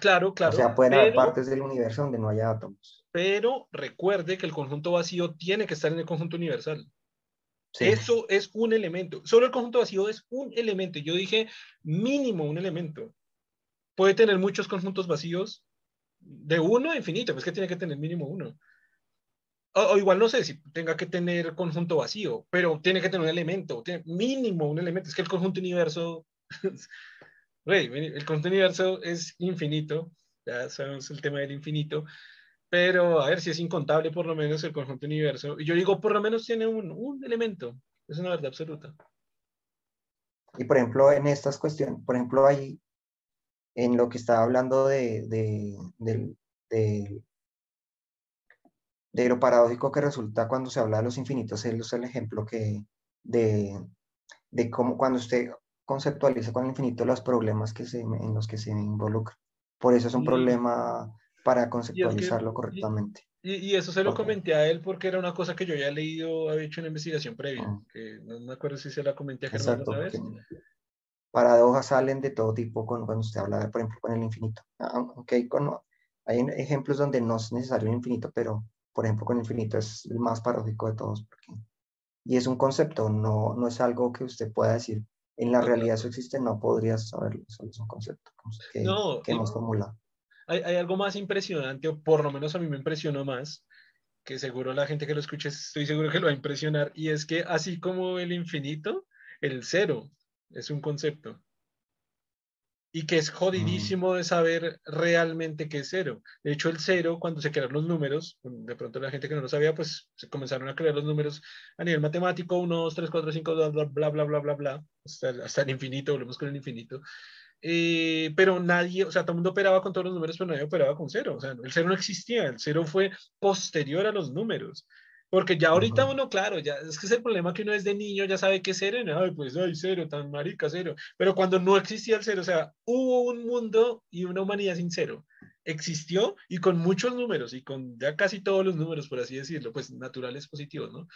Claro, claro. O sea, pueden haber partes del universo donde no haya átomos. Pero recuerde que el conjunto vacío tiene que estar en el conjunto universal. Eso es un elemento. Solo el conjunto vacío es un elemento. Yo dije mínimo un elemento. Puede tener muchos conjuntos vacíos de uno a infinito, pues que tiene que tener mínimo uno. o, igual no sé si tenga que tener conjunto vacío, pero tiene que tener un elemento, tiene mínimo un elemento. Es que el conjunto universo, el conjunto universo es infinito, ya sabemos el tema del infinito, pero a ver si es incontable por lo menos el conjunto universo. Y yo digo, por lo menos tiene un, un elemento, es una verdad absoluta. Y por ejemplo, en estas cuestiones, por ejemplo, ahí, en lo que estaba hablando de, de, de, de, lo paradójico que resulta cuando se habla de los infinitos, él es el ejemplo que de, de cómo cuando usted conceptualiza con el infinito los problemas que se, en los que se involucra. Por eso es un problema para conceptualizarlo correctamente. Y, eso se lo comenté a él porque era una cosa que yo había leído, había hecho una investigación previa, ah. que no me acuerdo si se la comenté a Germán otra vez. Paradojas salen de todo tipo con, cuando usted habla, por ejemplo, con el infinito. Aunque ah, hay, ejemplos donde no es necesario el infinito, pero por ejemplo con el infinito es el más paradójico de todos. y es un concepto, no, no es algo que usted pueda decir. En la realidad eso existe, no podrías saberlo, solo es un concepto que, no, que nos formula hay, algo más impresionante, o por lo menos a mí me impresionó más, que seguro la gente que lo escuche, estoy seguro que lo va a impresionar, y es que así como el infinito, el cero es un concepto. Y que es jodidísimo de saber realmente qué es cero. De hecho, el cero, cuando se crearon los números, de pronto la gente que no lo sabía, pues se comenzaron a crear los números a nivel matemático, 1, 2, 3, 4, 5, bla, bla, bla, bla, bla, bla, bla, hasta, hasta el infinito, volvemos con el infinito. Eh, pero nadie, o sea, todo el mundo operaba con todos los números, pero nadie operaba con cero. O sea, el cero no existía, el cero fue posterior a los números. Porque ya ahorita uno, claro, ya es que es el problema que uno es de niño, ya sabe que es cero, y, ay, pues, ay, cero, tan marica, cero. Pero cuando no existía el cero, o sea, hubo un mundo y una humanidad sin cero. Existió y con muchos números, y con ya casi todos los números, por así decirlo, pues naturales positivos, ¿no?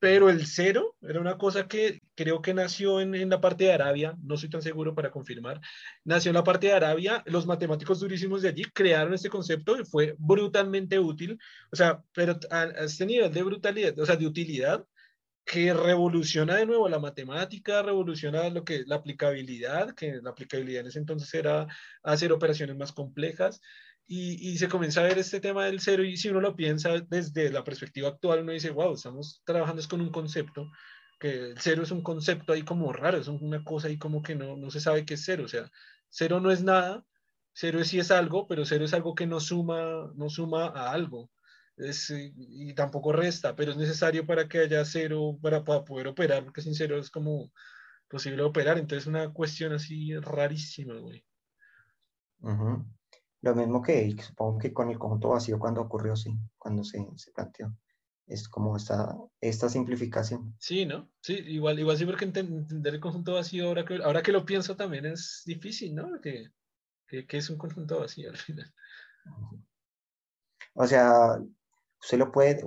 Pero el cero era una cosa que creo que nació en, la parte de Arabia, no soy tan seguro para confirmar, nació en la parte de Arabia, los matemáticos durísimos de allí crearon este concepto y fue brutalmente útil, o sea, pero a, este nivel de brutalidad, o sea, de utilidad, que revoluciona de nuevo la matemática, revoluciona lo que la aplicabilidad, que la aplicabilidad en ese entonces era hacer operaciones más complejas, y, se comienza a ver este tema del cero y si uno lo piensa desde la perspectiva actual, uno dice, wow, estamos trabajando con un concepto, que el cero es un concepto ahí como raro, es una cosa ahí como que no, no se sabe qué es cero, o sea, cero no es nada, cero sí es algo, pero cero es algo que no suma, no suma a algo. Es, y tampoco resta, pero es necesario para que haya cero para, para poder operar, porque sin cero es como posible operar, entonces es una cuestión así rarísima, güey. Lo mismo que supongo que con el conjunto vacío cuando ocurrió, sí, cuando se, se planteó. Es como esta, esta simplificación. Sí, ¿no? Sí, igual, igual sí, porque entender el conjunto vacío, ahora que, ahora que lo pienso también es difícil, ¿no? Que, que, es un conjunto vacío al final. O sea, usted lo puede,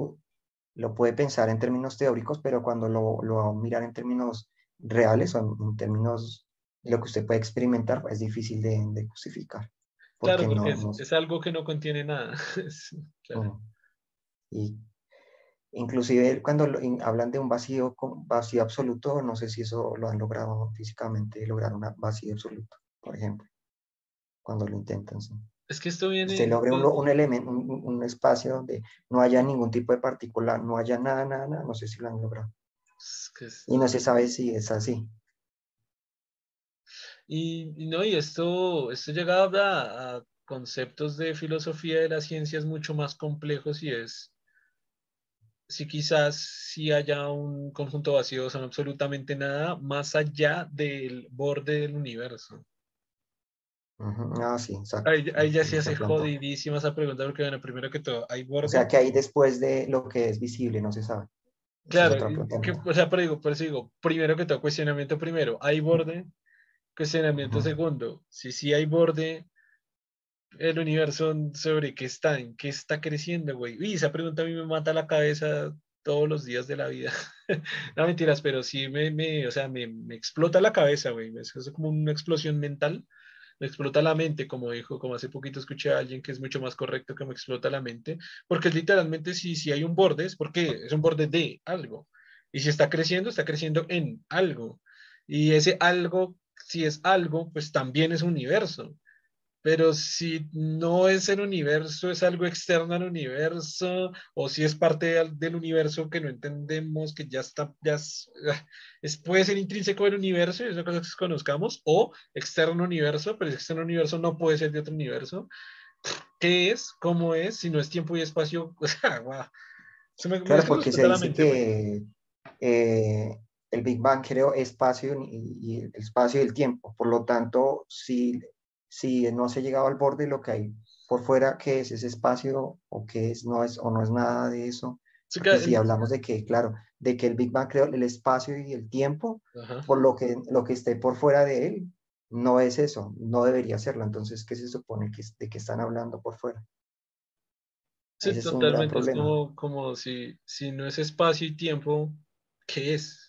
lo puede pensar en términos teóricos, pero cuando lo, lo va a mirar en términos reales o en, términos de lo que usted puede experimentar, es difícil de, de justificar. Claro, porque es, algo que no contiene nada. Y inclusive cuando hablan de un vacío, vacío absoluto, no sé si eso lo han logrado físicamente, lograr un vacío absoluto, por ejemplo, cuando lo intentan. Es que esto viene... Se logra un, elemento, un, espacio donde no haya ningún tipo de partícula, no haya nada, nada, nada, no sé si lo han logrado. Y no se sabe si es así. Y, no, y esto, esto llega a, a, conceptos de filosofía de las ciencias mucho más complejos y es si quizás si haya un conjunto vacío, o sea, absolutamente nada más allá del borde del universo. Ah, sí, exacto. Ahí, ya sí hace jodidísima esa pregunta, porque bueno, primero que todo, hay borde. O sea, que hay después de lo que es visible, no se sabe. Claro, o sea, pero digo, por eso digo, primero que todo, cuestionamiento primero, ¿hay borde? Cuestionamiento segundo, si sí hay borde, el universo sobre qué está, en qué está creciendo, güey. Y esa pregunta a mí me mata la cabeza todos los días de la vida. no mentiras, pero sí me, me o sea, me, me, explota la cabeza, güey. Es como una explosión mental. Me explota la mente, como dijo, como hace poquito escuché a alguien que es mucho más correcto que me explota la mente, porque es literalmente si, si hay un borde, es porque es un borde de algo. Y si está creciendo, está creciendo en algo. Y ese algo si es algo, pues también es universo. pero si no es el universo, es algo externo al universo, o si es parte del, universo que no entendemos, que ya está, ya es, puede ser intrínseco del universo y es una cosa que conozcamos, o externo universo, pero ese externo universo no puede ser de otro universo. ¿Qué es? ¿Cómo es? Si no es tiempo y espacio, o sea, wow. claro, porque se dice que eh, el Big Bang creó espacio y, y, el espacio y el tiempo. Por lo tanto, si si no se ha llegado al borde, lo que hay por fuera, que es ese espacio o que es, no es, o no es nada de eso. si hablamos de que, claro, de que el Big Bang creó el espacio y el tiempo, por lo que, lo que esté por fuera de él, no es eso, no debería serlo. Entonces, ¿qué se supone que, de que están hablando por fuera? Sí, totalmente. Es, como, como si, si no es espacio y tiempo, ¿qué es?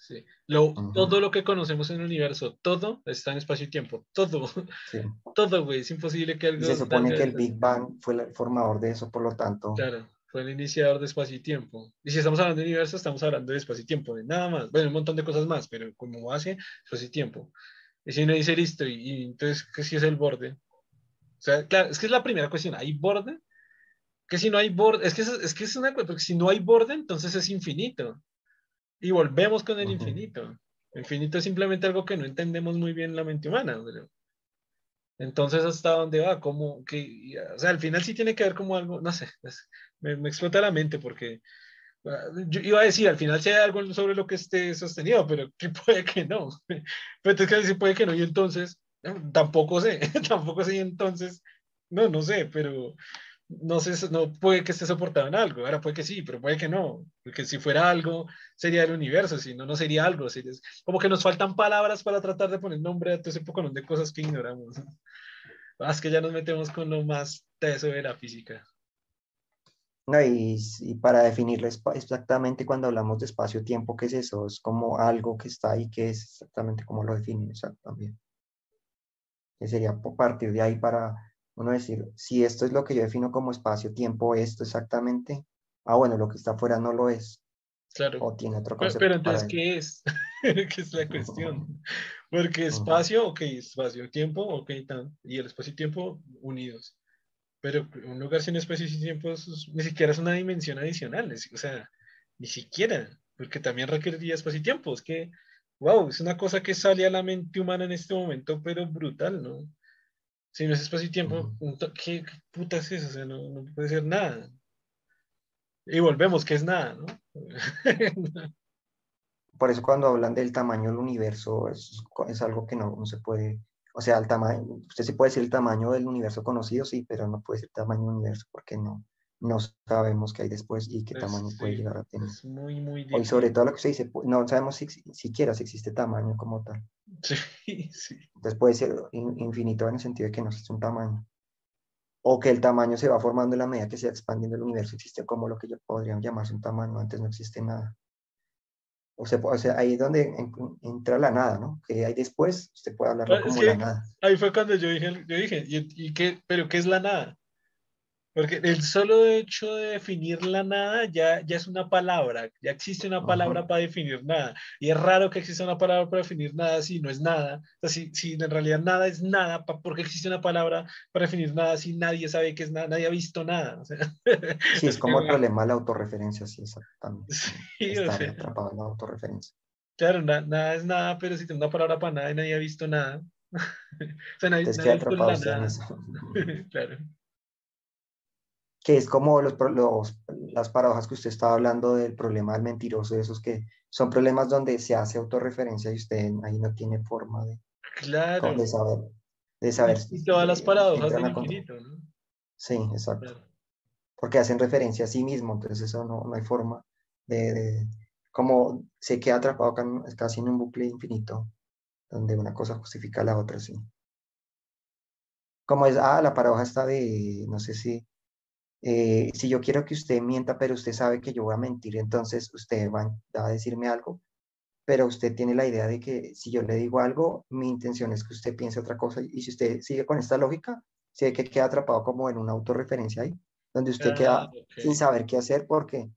Lo, Todo lo que conocemos en el universo, todo está en espacio y tiempo. Todo. Todo, güey. Es imposible que algo. Se supone que el Big Bang fue el formador de eso, por lo tanto. Claro, fue el iniciador de espacio y tiempo. Y si estamos hablando de universo, estamos hablando de espacio y tiempo, de nada más. Bueno, un montón de cosas más, pero como base, espacio y tiempo. Y si no dice listo, y, entonces, ¿qué si es el borde? O sea, claro, es que es la primera cuestión. ¿Hay borde? Que si no hay borde, es que es, es que es una cosa, porque si no hay borde, entonces es infinito. Y volvemos con el infinito. El infinito es simplemente algo que no entendemos muy bien la mente humana. Entonces, ¿hasta dónde va? como que, o sea, al final sí tiene que ver como algo, no sé, me, explota la mente porque ah, yo iba a decir, al final sí hay algo sobre lo que esté sostenido, pero que puede que no. Pero entonces sí puede que no, y entonces, tampoco sé, tampoco sé, y entonces, no, no sé, pero no sé, no puede que esté soportado en algo, ahora puede que sí, pero puede que no, porque si fuera algo sería el universo, si no, no sería algo, como que nos faltan palabras para tratar de poner nombre a todo ese poco de cosas que ignoramos. Ah, es que ya nos metemos con lo más teso de la física. No, y, y para definirlo exactamente cuando hablamos de espacio-tiempo, ¿qué es eso? Es como algo que está ahí, que es exactamente como lo define exactamente. Que sería partir de ahí para uno decir, si esto es lo que yo defino como espacio-tiempo, esto exactamente, ah, bueno, lo que está afuera no lo es. Claro. O tiene otro concepto. Pero, entonces, ¿qué es? ¿Qué es la cuestión? Porque espacio, ok, espacio-tiempo, ok, tan, y el espacio-tiempo unidos. Pero un lugar sin espacio y tiempo ni siquiera es una dimensión adicional, o sea, ni siquiera, porque también requeriría espacio y tiempo. Es que, wow, es una cosa que sale a la mente humana en este momento, pero brutal, ¿no? Si no es espacio y tiempo, ¿qué, puta es eso? O sea, no, no, puede ser nada. Y volvemos, que es nada, ¿no? Por eso cuando hablan del tamaño del universo, es, es algo que no, no, se puede, o sea, el tamaño, usted sí puede decir el tamaño del universo conocido, sí, pero no puede ser el tamaño del universo porque no, no sabemos qué hay después y qué tamaño puede llegar a tener. Es muy, muy difícil. Y sobre todo lo que usted dice, no sabemos si, siquiera si existe tamaño como tal. Sí, sí. Entonces puede ser infinito en el sentido de que no existe un tamaño. O que el tamaño se va formando en la medida que se va expandiendo el universo. Existe como lo que yo podría llamarse un tamaño, antes no existe nada. O sea, o sea, ahí es donde entra la nada, ¿no? Que hay después, usted puede hablar como la nada. Ahí fue cuando yo dije, yo dije, ¿y, y qué, pero qué es la nada? Porque el solo hecho de definir la nada ya, ya es una palabra, ya existe una palabra para definir nada. Y es raro que exista una palabra para definir nada si no es nada. O sea, si, en realidad nada es nada, ¿por qué existe una palabra para definir nada si nadie sabe que es nada, nadie ha visto nada? sí, es como el problema de la autorreferencia, sí, exactamente. Sí, Estar atrapado en la autorreferencia. Claro, nada es nada, pero si tengo una palabra para nada y nadie ha visto nada. o sea, nadie, nadie ha visto nada. claro que es como los, los, las paradojas que usted estaba hablando del problema del mentiroso, esos que son problemas donde se hace autorreferencia y usted ahí no tiene forma de, claro. de saber. De saber y todas las paradojas del infinito, ¿no? Sí, exacto. Porque hacen referencia a sí mismo, entonces eso no, no hay forma de, de, como se queda atrapado casi en un bucle infinito, donde una cosa justifica a la otra, sí. Como es, ah, la paradoja está de, no sé si eh, si yo quiero que usted mienta, pero usted sabe que yo voy a mentir, entonces usted va, a decirme algo, pero usted tiene la idea de que si yo le digo algo, mi intención es que usted piense otra cosa. Y si usted sigue con esta lógica, se que queda atrapado como en una autorreferencia ahí, donde usted queda ah, sin saber qué hacer porque,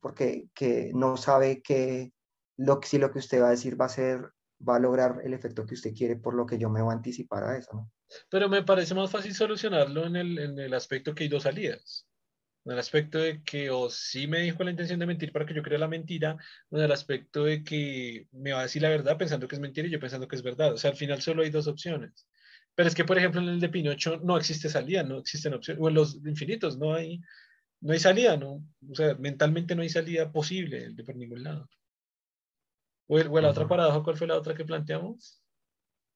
porque que no sabe que lo, si lo que usted va a decir va a ser va a lograr el efecto que usted quiere, por lo que yo me voy a anticipar a eso, ¿no? Pero me parece más fácil solucionarlo en el, en el aspecto que hay dos salidas. En el aspecto de que o sí me dijo la intención de mentir para que yo crea la mentira, o en el aspecto de que me va a decir la verdad pensando que es mentira y yo pensando que es verdad. O sea, al final solo hay dos opciones. Pero es que, por ejemplo, en el de Pinocho no existe salida, no existen opciones. O en los infinitos no hay, no hay salida, ¿no? O sea, mentalmente no hay salida posible de por ningún lado. O, o la otra paradoja, ¿cuál fue la otra que planteamos?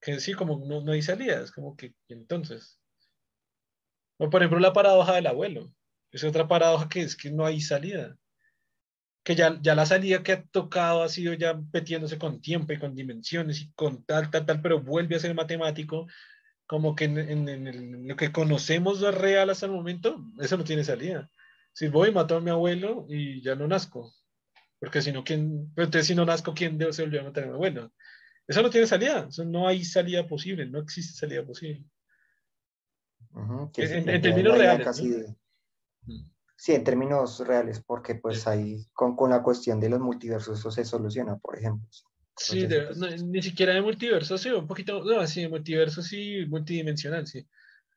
Que sí, como no, no hay salida, es como que entonces. O por ejemplo, la paradoja del abuelo. Es otra paradoja que es que no hay salida. Que ya, ya la salida que ha tocado ha sido ya metiéndose con tiempo y con dimensiones y con tal, tal, tal, pero vuelve a ser matemático, como que en, lo que conocemos lo real hasta el momento, eso no tiene salida. Si voy, mato a mi abuelo y ya no nazco. Porque si no, ¿quién? Entonces, si no nazco, ¿quién se volvió a matar a mi abuelo? Eso no tiene salida. Eso no hay salida posible. No existe salida posible. en, términos reales. Sí, en términos reales, porque pues ahí con, con, la cuestión de los multiversos eso se soluciona, por ejemplo. Sí, pues ni siquiera de multiverso, sí, un poquito, no, sí, multiverso sí, multidimensional, sí.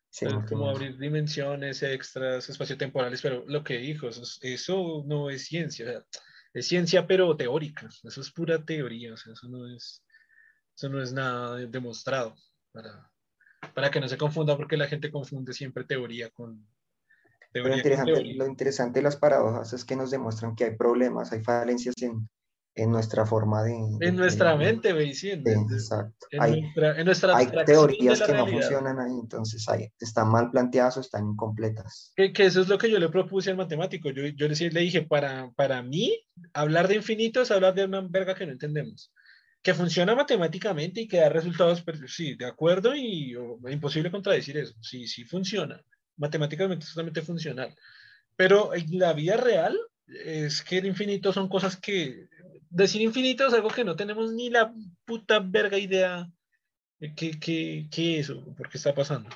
sí como abrir dimensiones extras, espaciotemporales, pero lo que dijo, eso, no es ciencia, es ciencia pero teórica, eso es pura teoría, o sea, eso no es, eso no es nada demostrado, para, para que no se confunda, porque la gente confunde siempre teoría con, lo interesante, lo interesante de las paradojas es que nos demuestran que hay problemas, hay falencias en, en nuestra forma de... En nuestra mente, me Exacto. En hay, nuestra, hay teorías que no funcionan ahí, entonces hay, están mal planteadas o están incompletas. Que, que, eso es lo que yo le propuse al matemático. Yo, yo le, le dije, para, para mí, hablar de infinito es hablar de una verga que no entendemos. Que funciona matemáticamente y que da resultados, sí, de acuerdo y es imposible contradecir eso. Sí, sí funciona matemáticamente totalmente funcional. Pero en la vida real es que el infinito son cosas que... Decir infinito es algo que no tenemos ni la puta verga idea de qué, qué, qué es o por qué está pasando.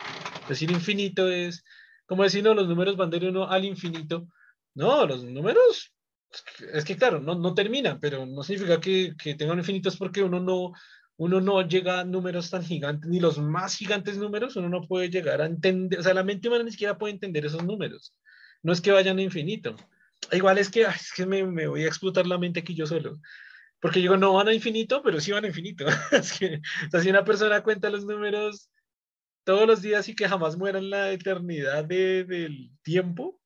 Decir infinito es como decir, no, los números van de uno al infinito. No, los números, es que claro, no, no terminan, pero no significa que, que tengan infinitos porque uno no, uno no llega a números tan gigantes, ni los más gigantes números, uno no puede llegar a entender, o sea, la mente humana ni siquiera puede entender esos números. No es que vayan a infinito. Igual es que, es que me, me, voy a explotar la mente aquí yo solo. Porque digo, no van a infinito, pero sí van a infinito. es o sea, si una persona cuenta los números todos los días y que jamás mueran la eternidad de, del tiempo,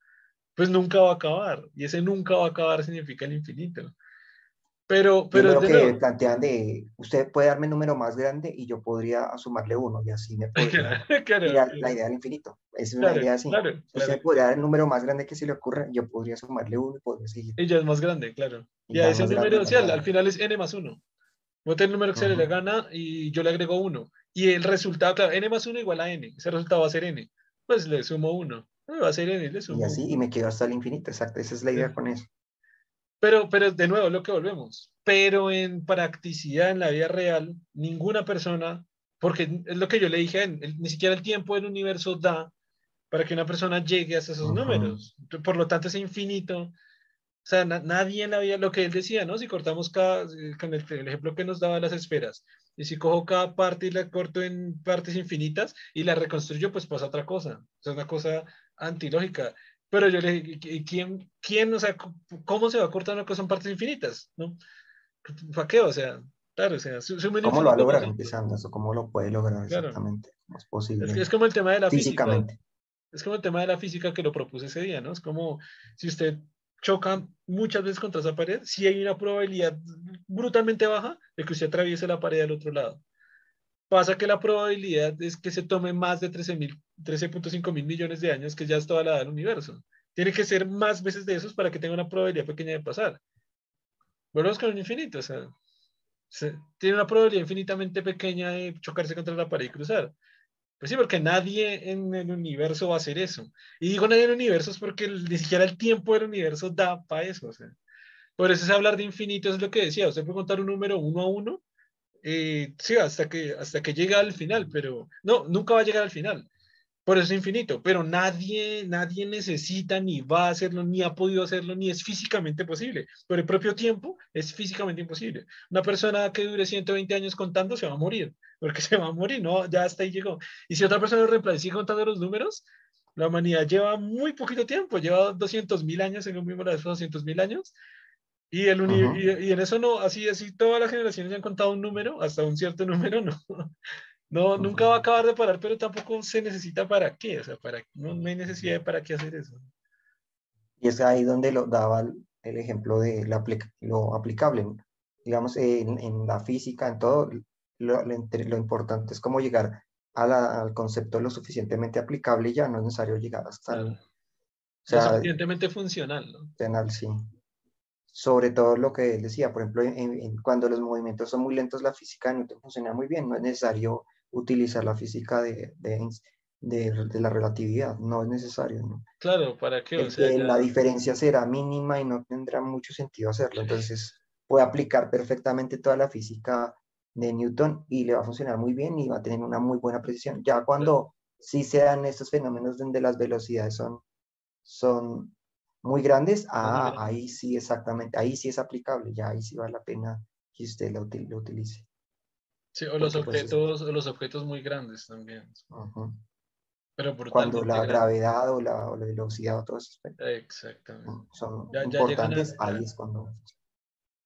pues nunca va a acabar. Y ese nunca va a acabar significa el infinito. Pero, pero que plantean de, usted puede darme un número más grande y yo podría sumarle uno y así me podría la idea del infinito. Es una idea así. usted podría dar el número más grande que se le ocurra, yo podría sumarle uno y podría seguir. Y ya es más grande, claro. Y, a ese número, o al, final es n más uno. Voy el número que se le gana y yo le agrego uno. Y el resultado, claro, n más uno igual a n. Ese resultado va a ser n. Pues le sumo uno. Va a ser n, le sumo Y así, y me quedo hasta el infinito, exacto. Esa es la idea con eso. Pero, pero de nuevo, lo que volvemos. Pero en practicidad, en la vida real, ninguna persona, porque es lo que yo le dije, ni siquiera el tiempo del universo da para que una persona llegue hasta esos números. Por lo tanto, es infinito. O sea, nadie en la vida, lo que él decía, ¿no? Si cortamos cada, con el, el, ejemplo que nos daba las esferas, y si cojo cada parte y la corto en partes infinitas y la reconstruyo, pues pasa otra cosa. O sea, una cosa antilógica. Pero yo le dije, ¿quién, quién, o sea, cómo se va a cortar una cosa en partes infinitas? ¿No? ¿Para qué? O sea, claro, o sea, ¿Cómo lo va a lograr empezando eso? ¿Cómo lo puede lograr exactamente? ¿Cómo es posible? Es, como el tema de la físicamente. física. Es como el tema de la física que lo propuse ese día, ¿no? Es como si usted choca muchas veces contra esa pared, si hay una probabilidad brutalmente baja de que usted atraviese la pared al otro lado. Pasa que la probabilidad es que se tome más de 13.5 mil millones de años, que ya es toda la edad del universo. Tiene que ser más veces de esos para que tenga una probabilidad pequeña de pasar. Volvemos con un infinito, o sea, tiene una probabilidad infinitamente pequeña de chocarse contra la pared y cruzar. Pues sí, porque nadie en el universo va a hacer eso. Y digo nadie en el universo es porque ni siquiera el tiempo del universo da para eso. O sea. Por eso es hablar de infinito, es lo que decía. Usted puede contar un número uno a uno eh, sí, hasta que, hasta que llega al final, pero no, nunca va a llegar al final. por eso es infinito, pero nadie, nadie necesita ni va a hacerlo, ni ha podido hacerlo, ni es físicamente posible. Por el propio tiempo es físicamente imposible. Una persona que dure 120 años contando se va a morir, porque se va a morir, no, ya hasta ahí llegó. Y si otra persona lo reemplaza y contando los números, la humanidad lleva muy poquito tiempo, lleva 200 mil años, en un mismo de 200 mil años, y, el y, en eso no, así, así todas las generaciones han contado un número, hasta un cierto número, no. No, nunca va a acabar de parar, pero tampoco se necesita para qué, o sea, para, no, hay necesidad de para qué hacer eso. Y es ahí donde lo daba el ejemplo de lo aplicable. Digamos, en, en, la física, en todo, lo, lo, importante es cómo llegar al concepto lo suficientemente aplicable y ya no es necesario llegar hasta... O sea, lo suficientemente funcional, ¿no? Funcional, sí. Sobre todo lo que él decía, por ejemplo, en, cuando los movimientos son muy lentos, la física no funciona muy bien, no es necesario utilizar la física de, de, de, la relatividad, no es necesario. ¿no? Claro, ¿para qué? O sea, La diferencia será mínima y no tendrá mucho sentido hacerlo, entonces puede aplicar perfectamente toda la física de Newton y le va a funcionar muy bien y va a tener una muy buena precisión. Ya cuando sí se dan estos fenómenos donde las velocidades son, son muy grandes, ah, ahí sí exactamente, ahí sí es aplicable, ya ahí sí vale la pena que usted lo, lo utilice. Sí, o los, pues, objetos, los objetos muy grandes también. Pero Cuando la gravedad o la, velocidad o todo eso Exactamente. son importantes, ahí es cuando...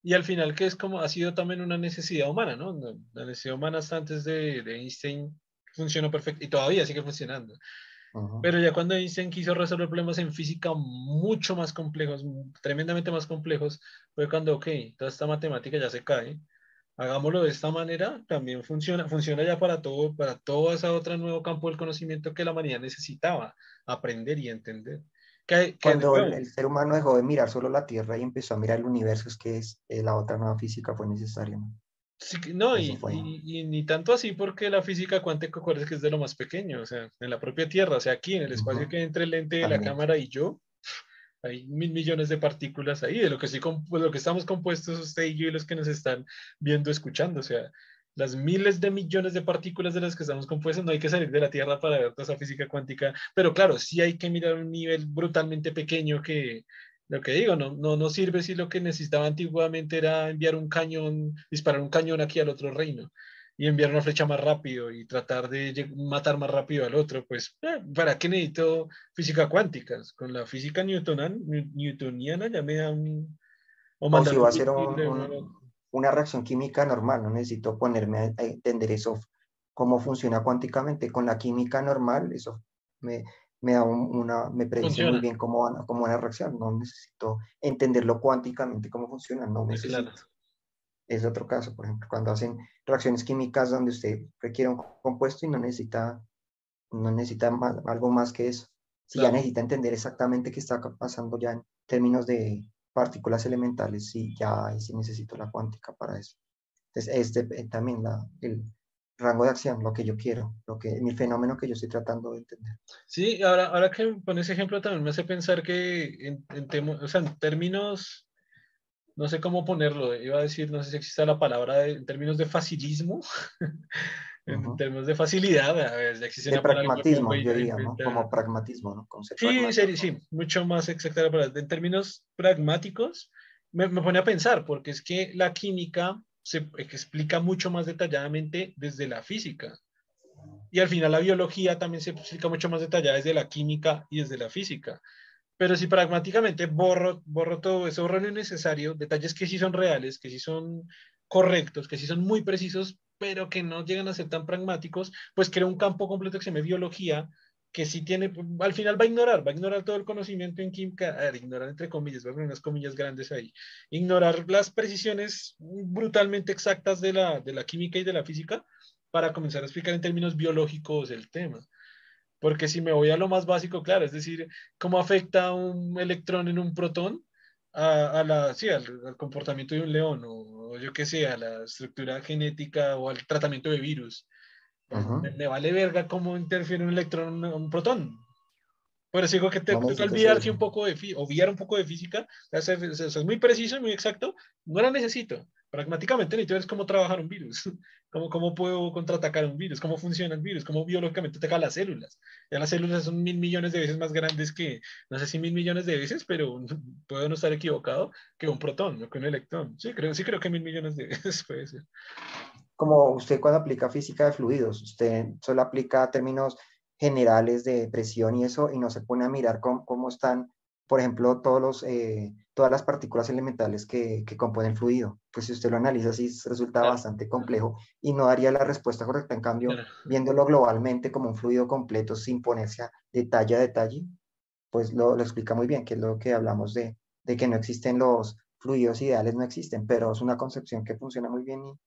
Y al final, que es como ha sido también una necesidad humana, ¿no? La necesidad humana hasta antes de, de Einstein funcionó perfecto y todavía sigue funcionando. Pero ya cuando Einstein quiso resolver problemas en física mucho más complejos, tremendamente más complejos, fue cuando, ok, toda esta matemática ya se cae, hagámoslo de esta manera, también funciona, funciona ya para todo, para todo ese otro nuevo campo del conocimiento que la humanidad necesitaba aprender y entender. Cuando el, ser humano dejó de mirar solo la Tierra y empezó a mirar el universo, es que es, eh, la otra nueva física fue necesaria. ¿no? Sí, no, y, y, ni tanto así porque la física cuántica, acuerdas que es de lo más pequeño, o sea, en la propia Tierra, o sea, aquí en el espacio que entre el lente de la cámara y yo, hay mil millones de partículas ahí, de lo que, sí, pues, lo que estamos compuestos usted y yo y los que nos están viendo, escuchando, o sea, las miles de millones de partículas de las que estamos compuestos, no hay que salir de la Tierra para ver toda esa física cuántica, pero claro, sí hay que mirar un nivel brutalmente pequeño que, lo que digo, no, no, no sirve si lo que necesitaba antiguamente era enviar un cañón, disparar un cañón aquí al otro reino y enviar una flecha más rápido y tratar de matar más rápido al otro, pues, eh, ¿para qué necesito física cuántica? Con la física newtoniana ya me da un... O, si va a ser una reacción química normal, no necesito ponerme a, entender eso, cómo funciona cuánticamente. Con la química normal, eso me, me da una, me predice muy bien cómo, cómo una reacción. No necesito entenderlo cuánticamente cómo funciona, no necesito es otro caso, por ejemplo, cuando hacen reacciones químicas donde usted requiere un compuesto y no necesita, no necesita algo más que eso. Si ya necesita entender exactamente qué está pasando ya en términos de partículas elementales, sí, ya sí necesito la cuántica para eso. Entonces, este también la, el rango de acción, lo que yo quiero, lo que, mi fenómeno que yo estoy tratando de entender. Sí, ahora, ahora que pones ejemplo también me hace pensar que en, en, o sea, en términos no sé cómo ponerlo, iba a decir, no sé si existe la palabra en términos de facilismo, en términos de facilidad, a ver, existe de pragmatismo, yo diría, ¿no? Como pragmatismo, ¿no? sí, sí, sí, mucho más exacta la palabra. En términos pragmáticos, me, me pone a pensar, porque es que la química se explica mucho más detalladamente desde la física. Y al final la biología también se explica mucho más detallada desde la química y desde la física. Pero si pragmáticamente borro, borro todo eso, borro lo innecesario, detalles que sí son reales, que sí son correctos, que sí son muy precisos, pero que no llegan a ser tan pragmáticos, pues creo un campo completo que se llama biología, que sí tiene, al final va a ignorar, va a ignorar todo el conocimiento en química, a ignorar entre comillas, va a poner unas comillas grandes ahí, ignorar las precisiones brutalmente exactas de la, de la química y de la física para comenzar a explicar en términos biológicos el tema. Porque si me voy a lo más básico, claro, es decir, cómo afecta un electrón en un protón a, la, sí, al, comportamiento de un león, o, yo qué sé, a la estructura genética o al tratamiento de virus. Me, vale verga cómo interfiere un electrón un protón. Por eso digo que te, que olvidarse un poco de, obviar un poco de física, es, es, muy preciso y muy exacto, no la necesito. pragmáticamente necesito ver cómo trabajar un virus, cómo, cómo puedo contraatacar un virus, cómo funciona el virus, cómo biológicamente ataca las células. Ya las células son mil millones de veces más grandes que, no sé si mil millones de veces, pero puedo no estar equivocado, que un protón o que un electrón. Sí, creo, sí creo que mil millones de veces puede ser. Como usted cuando aplica física de fluidos, usted solo aplica términos generales de presión y eso, y no se pone a mirar cómo, cómo están por ejemplo, todos los, eh, todas las partículas elementales que, que, componen el fluido. Pues si usted lo analiza así, resulta bastante complejo y no daría la respuesta correcta. En cambio, viéndolo globalmente como un fluido completo sin ponerse a detalle a detalle, pues lo, lo, explica muy bien, que es lo que hablamos de, de que no existen los fluidos ideales, no existen, pero es una concepción que funciona muy bien y,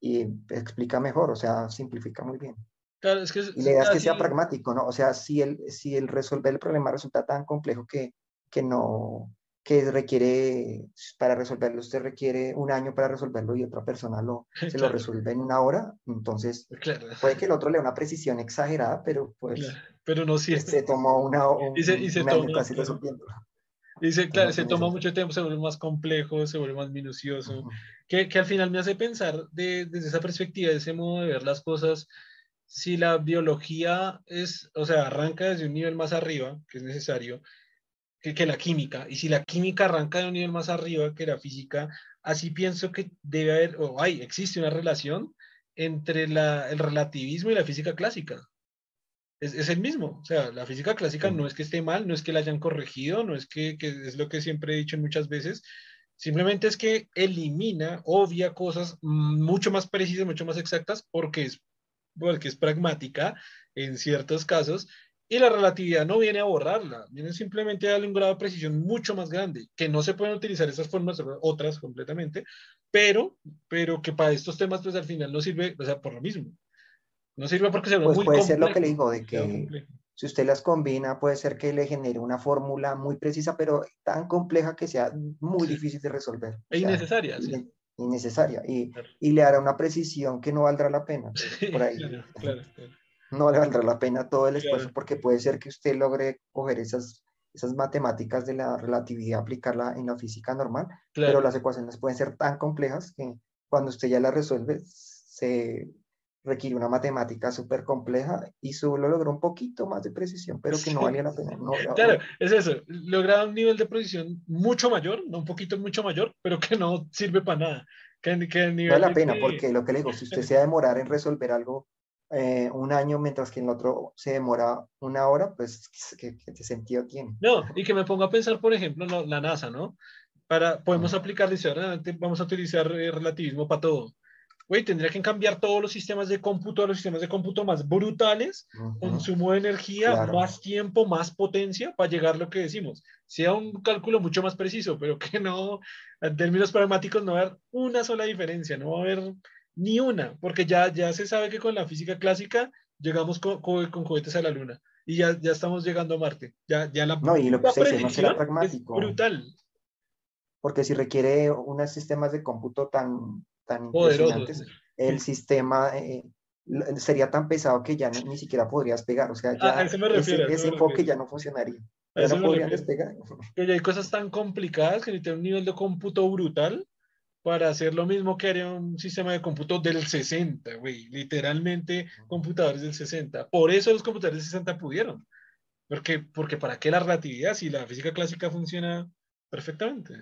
y explica mejor, o sea, simplifica muy bien. Claro, es que, y la idea es que sea pragmático, ¿no? O sea, si el, si el resolver el problema resulta tan complejo que que no, que requiere, para resolverlo, usted requiere un año para resolverlo y otra persona lo, se lo resuelve en una hora, entonces puede que el otro le dé una precisión exagerada, pero pues pero no si se tomó una, un, y se, y se año casi resolviendo. Se, claro, se toma mucho tiempo, se vuelve más complejo, se vuelve más minucioso, que, que, al final me hace pensar de, desde esa perspectiva, de ese modo de ver las cosas, si la biología es, o sea, arranca desde un nivel más arriba, que es necesario, que, la química. Y si la química arranca de un nivel más arriba que la física, así pienso que debe haber, o hay, existe una relación entre la, el relativismo y la física clásica. Es, es, el mismo. O sea, la física clásica no es que esté mal, no es que la hayan corregido, no es que, que, es lo que siempre he dicho muchas veces. Simplemente es que elimina, obvia cosas mucho más precisas, mucho más exactas, porque es, porque es pragmática en ciertos casos y la relatividad no viene a borrarla, viene simplemente a darle un grado de precisión mucho más grande, que no se pueden utilizar esas formas, otras completamente, pero, pero que para estos temas, pues al final no sirve, o sea, por lo mismo. No sirve porque se ve pues muy puede ser lo que le digo, de que si usted las combina, puede ser que le genere una fórmula muy precisa, pero tan compleja que sea muy difícil de resolver. E innecesaria, sí. Innecesaria. Y, y, le hará una precisión que no valdrá la pena. por ahí. claro, claro no le valdrá la pena todo el esfuerzo porque puede ser que usted logre coger esas, esas matemáticas de la relatividad, aplicarla en la física normal, pero las ecuaciones pueden ser tan complejas que cuando usted ya las resuelve se requiere una matemática súper compleja y solo logró un poquito más de precisión, pero que no valía la pena. claro, es eso, logra un nivel de precisión mucho mayor, no un poquito mucho mayor, pero que no sirve para nada. Que, no vale la pena, porque lo que le digo, si usted se va a demorar en resolver algo eh, un año mientras que en el otro se demora una hora, pues ¿qué, qué sentido tiene? No, y que me ponga a pensar, por ejemplo, la, la NASA, ¿no? Para, podemos aplicar, dice, vamos a utilizar eh, relativismo para todo. Güey, tendría que cambiar todos los sistemas de cómputo, los sistemas de cómputo más brutales, consumo de energía, más tiempo, más potencia para llegar a lo que decimos. Sea un cálculo mucho más preciso, pero que no, en términos pragmáticos, no va a haber una sola diferencia, no va a haber ni una, porque ya, ya se sabe que con la física clásica llegamos con, con, cohetes a la Luna y ya, ya estamos llegando a Marte. Ya, ya la, no, y lo que se dice, no será pragmático. brutal. Porque si requiere unos sistemas de cómputo tan, tan impresionantes, el sistema eh, sería tan pesado que ya ni siquiera podrías pegar. O sea, ya ese, ese enfoque ya no funcionaría. Ya no podrían despegar. Ya hay cosas tan complicadas que necesitan un nivel de cómputo brutal para hacer lo mismo que haría un sistema de cómputo del 60, güey, literalmente computadores del 60. Por eso los computadores del 60 pudieron. Porque, porque para qué la relatividad si la física clásica funciona perfectamente.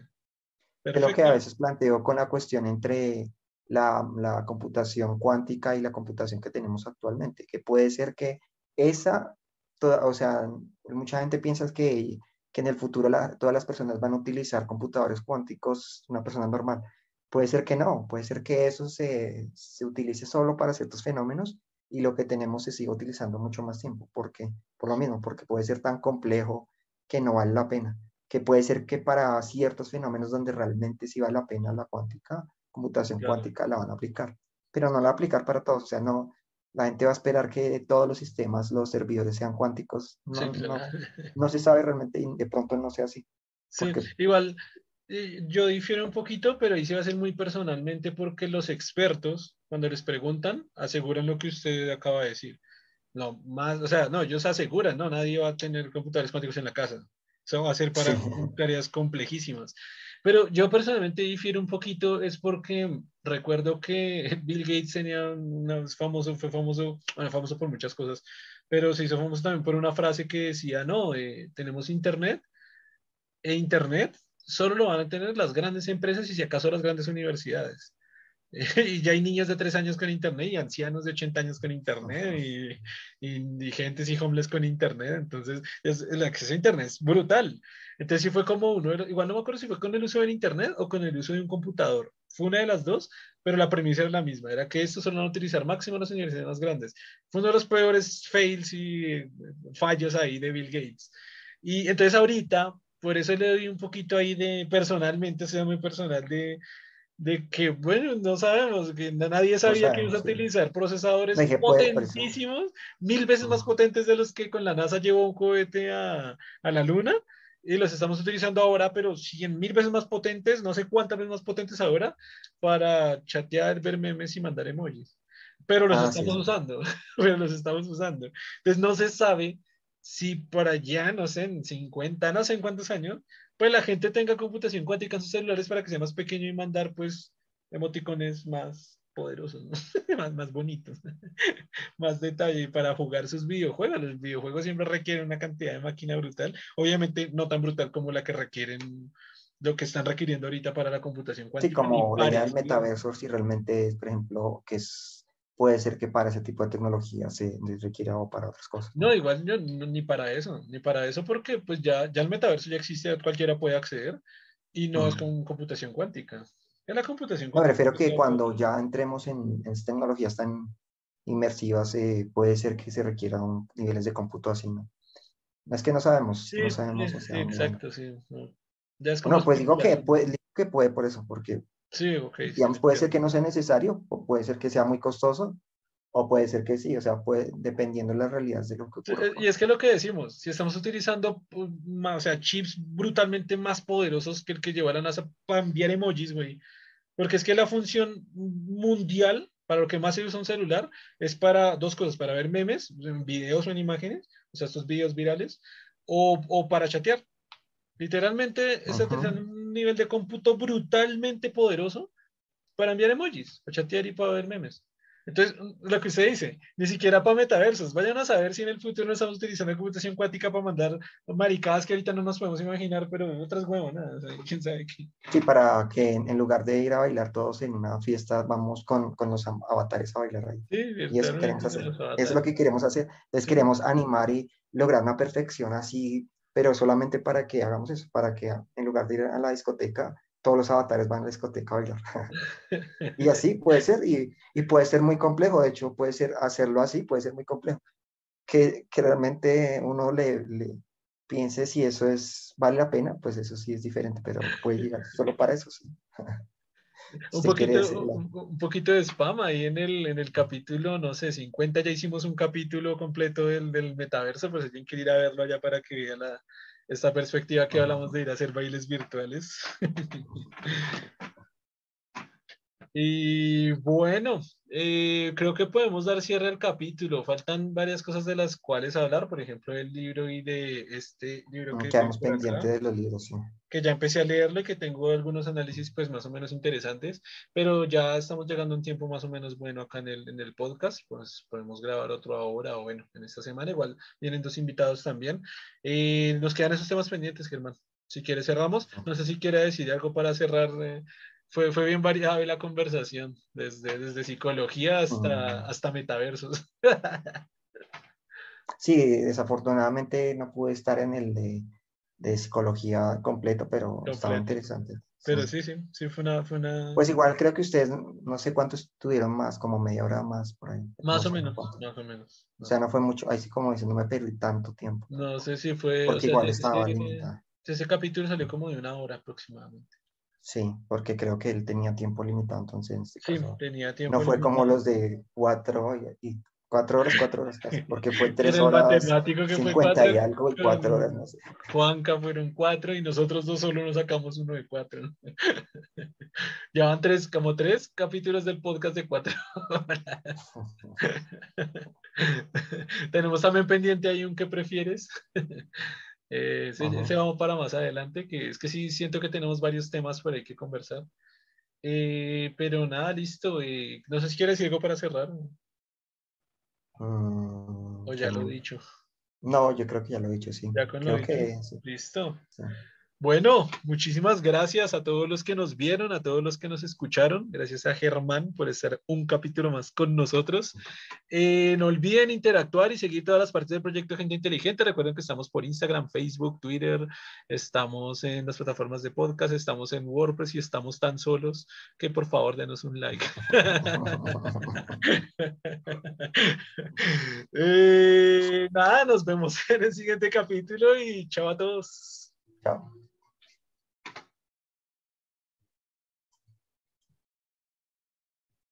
Es lo que a veces planteo con la cuestión entre la, computación cuántica y la computación que tenemos actualmente, que puede ser que esa, toda, o sea, mucha gente piensa que, que en el futuro todas las personas van a utilizar computadores cuánticos, una persona normal, Puede ser que no, puede ser que eso se, se utilice solo para ciertos fenómenos y lo que tenemos se siga utilizando mucho más tiempo. ¿Por qué? Por lo mismo, porque puede ser tan complejo que no vale la pena. Que puede ser que para ciertos fenómenos donde realmente sí vale la pena la cuántica, computación cuántica la van a aplicar, pero no la aplicar para todos. O sea, no, la gente va a esperar que todos los sistemas, los servidores sean cuánticos. No, no, no, se sabe realmente y de pronto no sea así. Sí, igual yo difiero un poquito, pero ahí se va a ser muy personalmente porque los expertos, cuando les preguntan, aseguran lo que usted acaba de decir. No, más, o sea, no, ellos aseguran, no, nadie va a tener computadores cuánticos en la casa. Eso va a ser para tareas complejísimas. Pero yo personalmente difiero un poquito, es porque recuerdo que Bill Gates tenía una famoso, fue famoso, bueno, famoso por muchas cosas, pero se hizo famoso también por una frase que decía, no, eh, tenemos Internet, e Internet solo lo van a tener las grandes empresas y si acaso las grandes universidades. y ya hay niños de tres años con internet y ancianos de 80 años con internet y, indigentes y homeless con internet. Entonces, el acceso a internet es brutal. Entonces, sí fue como uno, igual no me acuerdo si fue con el uso del internet o con el uso de un computador. Fue una de las dos, pero la premisa era la misma, era que esto solo van a utilizar máximo las universidades más grandes. Fue uno de los peores fails y eh, fallos ahí de Bill Gates. Y entonces ahorita, por eso le doy un poquito ahí de personalmente, o sea, muy personal de de que, bueno, no sabemos, que nadie sabía que iba a utilizar procesadores potentísimos, mil veces más potentes de los que con la NASA llevó un cohete a, a, la Luna, y los estamos utilizando ahora, pero cien mil veces más potentes, no sé cuántas veces más potentes ahora, para chatear, ver memes y mandar emojis. Pero los ah, estamos usando, pero los estamos usando. Entonces no se sabe si por allá, no sé, en 50, no sé en cuántos años, pues la gente tenga computación cuántica en sus celulares para que sea más pequeño y mandar pues emoticones más poderosos, más, más bonitos, más detalle para jugar sus videojuegos. Los videojuegos siempre requieren una cantidad de máquina brutal, obviamente no tan brutal como la que requieren lo que están requiriendo ahorita para la computación cuántica. Sí, como la idea del metaverso, si realmente es, por ejemplo, que es puede ser que para ese tipo de tecnología se requiera o para otras cosas. No, igual yo, ni para eso, ni para eso porque pues ya, ya el metaverso ya existe, cualquiera puede acceder y no es con computación cuántica. En la computación cuántica. Me refiero que cuando ya entremos en, en tecnologías tan inmersivas, eh, puede ser que se requieran niveles de cómputo así, ¿no? Es que no sabemos, no sabemos. Sí, exacto, sí. No, pues digo que puede, que puede por eso, porque Sí, ok. Digamos, puede ser que no sea necesario, o puede ser que sea muy costoso, o puede ser que sí, o sea, puede, dependiendo de las realidades de lo que ocurre. Y es que lo que decimos, si estamos utilizando pues, o sea, chips brutalmente más poderosos que el que lleva la NASA para enviar emojis, güey. Porque es que la función mundial, para lo que más se usa un celular, es para dos cosas, para ver memes, en videos o en imágenes, o sea, estos videos virales, o, o para chatear. Literalmente está utilizando nivel de cómputo brutalmente poderoso para enviar emojis, para chatear y para ver memes. Entonces, lo que usted dice, ni siquiera para metaversos. Vayan a saber si en el futuro estamos utilizando computación cuántica para mandar maricadas que ahorita no nos podemos imaginar, pero otras huevonas, quién sabe qué. Sí, para que en lugar de ir a bailar todos en una fiesta, vamos con, con los avatares a bailar ahí. Sí, y eso queremos hacer. Eso es lo que queremos hacer. Entonces, queremos animar y lograr una perfección así pero solamente para que hagamos eso, para que en lugar de ir a la discoteca, todos los avatares van a la discoteca a bailar. y así puede ser, y, y, puede ser muy complejo, de hecho puede ser hacerlo así, puede ser muy complejo. Que, que realmente uno le, le, piense si eso es, vale la pena, pues eso sí es diferente, pero puede llegar solo para eso, sí. un, poquito, un, poquito de spam ahí en el, en el capítulo, no sé, 50 ya hicimos un capítulo completo del, del metaverso, pues tienen que ir a verlo allá para que vean la, esta perspectiva que hablamos de ir a hacer bailes virtuales. Y bueno, eh, creo que podemos dar cierre al capítulo. Faltan varias cosas de las cuales hablar, por ejemplo, el libro y de este libro que... Quedamos pendientes de los libros, sí. Que ya empecé a leerlo y que tengo algunos análisis pues más o menos interesantes, pero ya estamos llegando a un tiempo más o menos bueno acá en el, en el podcast, pues podemos grabar otro ahora o bueno, en esta semana igual vienen dos invitados también. Eh, nos quedan esos temas pendientes, Germán. Si quiere cerramos. No sé si quiere decir algo para cerrar eh, fue, fue bien variada la conversación, desde, desde psicología hasta, hasta metaversos. Sí, desafortunadamente no pude estar en el de, de psicología completo, pero estaba interesante. Pero sí, sí, sí, fue una, fue una... Pues igual creo que ustedes, no sé cuántos estuvieron más, como media hora más por ahí. Más o menos, más o menos. O sea, no fue mucho, ahí sí como dicen, no me perdí tanto tiempo. No sé si fue... Porque igual estaba ese, ese capítulo salió como de una hora aproximadamente. Sí, porque creo que él tenía tiempo limitado, entonces este sí, tenía tiempo no fue como los de cuatro y, cuatro horas, cuatro horas casi, porque fue tres horas, cincuenta y algo y cuatro horas, no sé. Juanca fueron cuatro y nosotros dos solo nos sacamos uno de cuatro. Llevan tres, como tres capítulos del podcast de cuatro horas. Tenemos también pendiente ahí un que prefieres. Eh, ese, vamos para más adelante, que es que sí siento que tenemos varios temas por ahí que conversar. Eh, pero nada, listo. Eh, no sé si quieres decir algo para cerrar. Mm, o ya lo he dicho. No, yo creo que ya lo he dicho, sí. Ya con lo que, Listo. Bueno, muchísimas gracias a todos los que nos vieron, a todos los que nos escucharon. Gracias a Germán por estar un capítulo más con nosotros. Eh, no olviden interactuar y seguir todas las partes del proyecto Gente Inteligente. Recuerden que estamos por Instagram, Facebook, Twitter, estamos en las plataformas de podcast, estamos en WordPress y estamos tan solos que por favor denos un like. Eh, nada, nos vemos en el siguiente capítulo y chao a todos. Chao.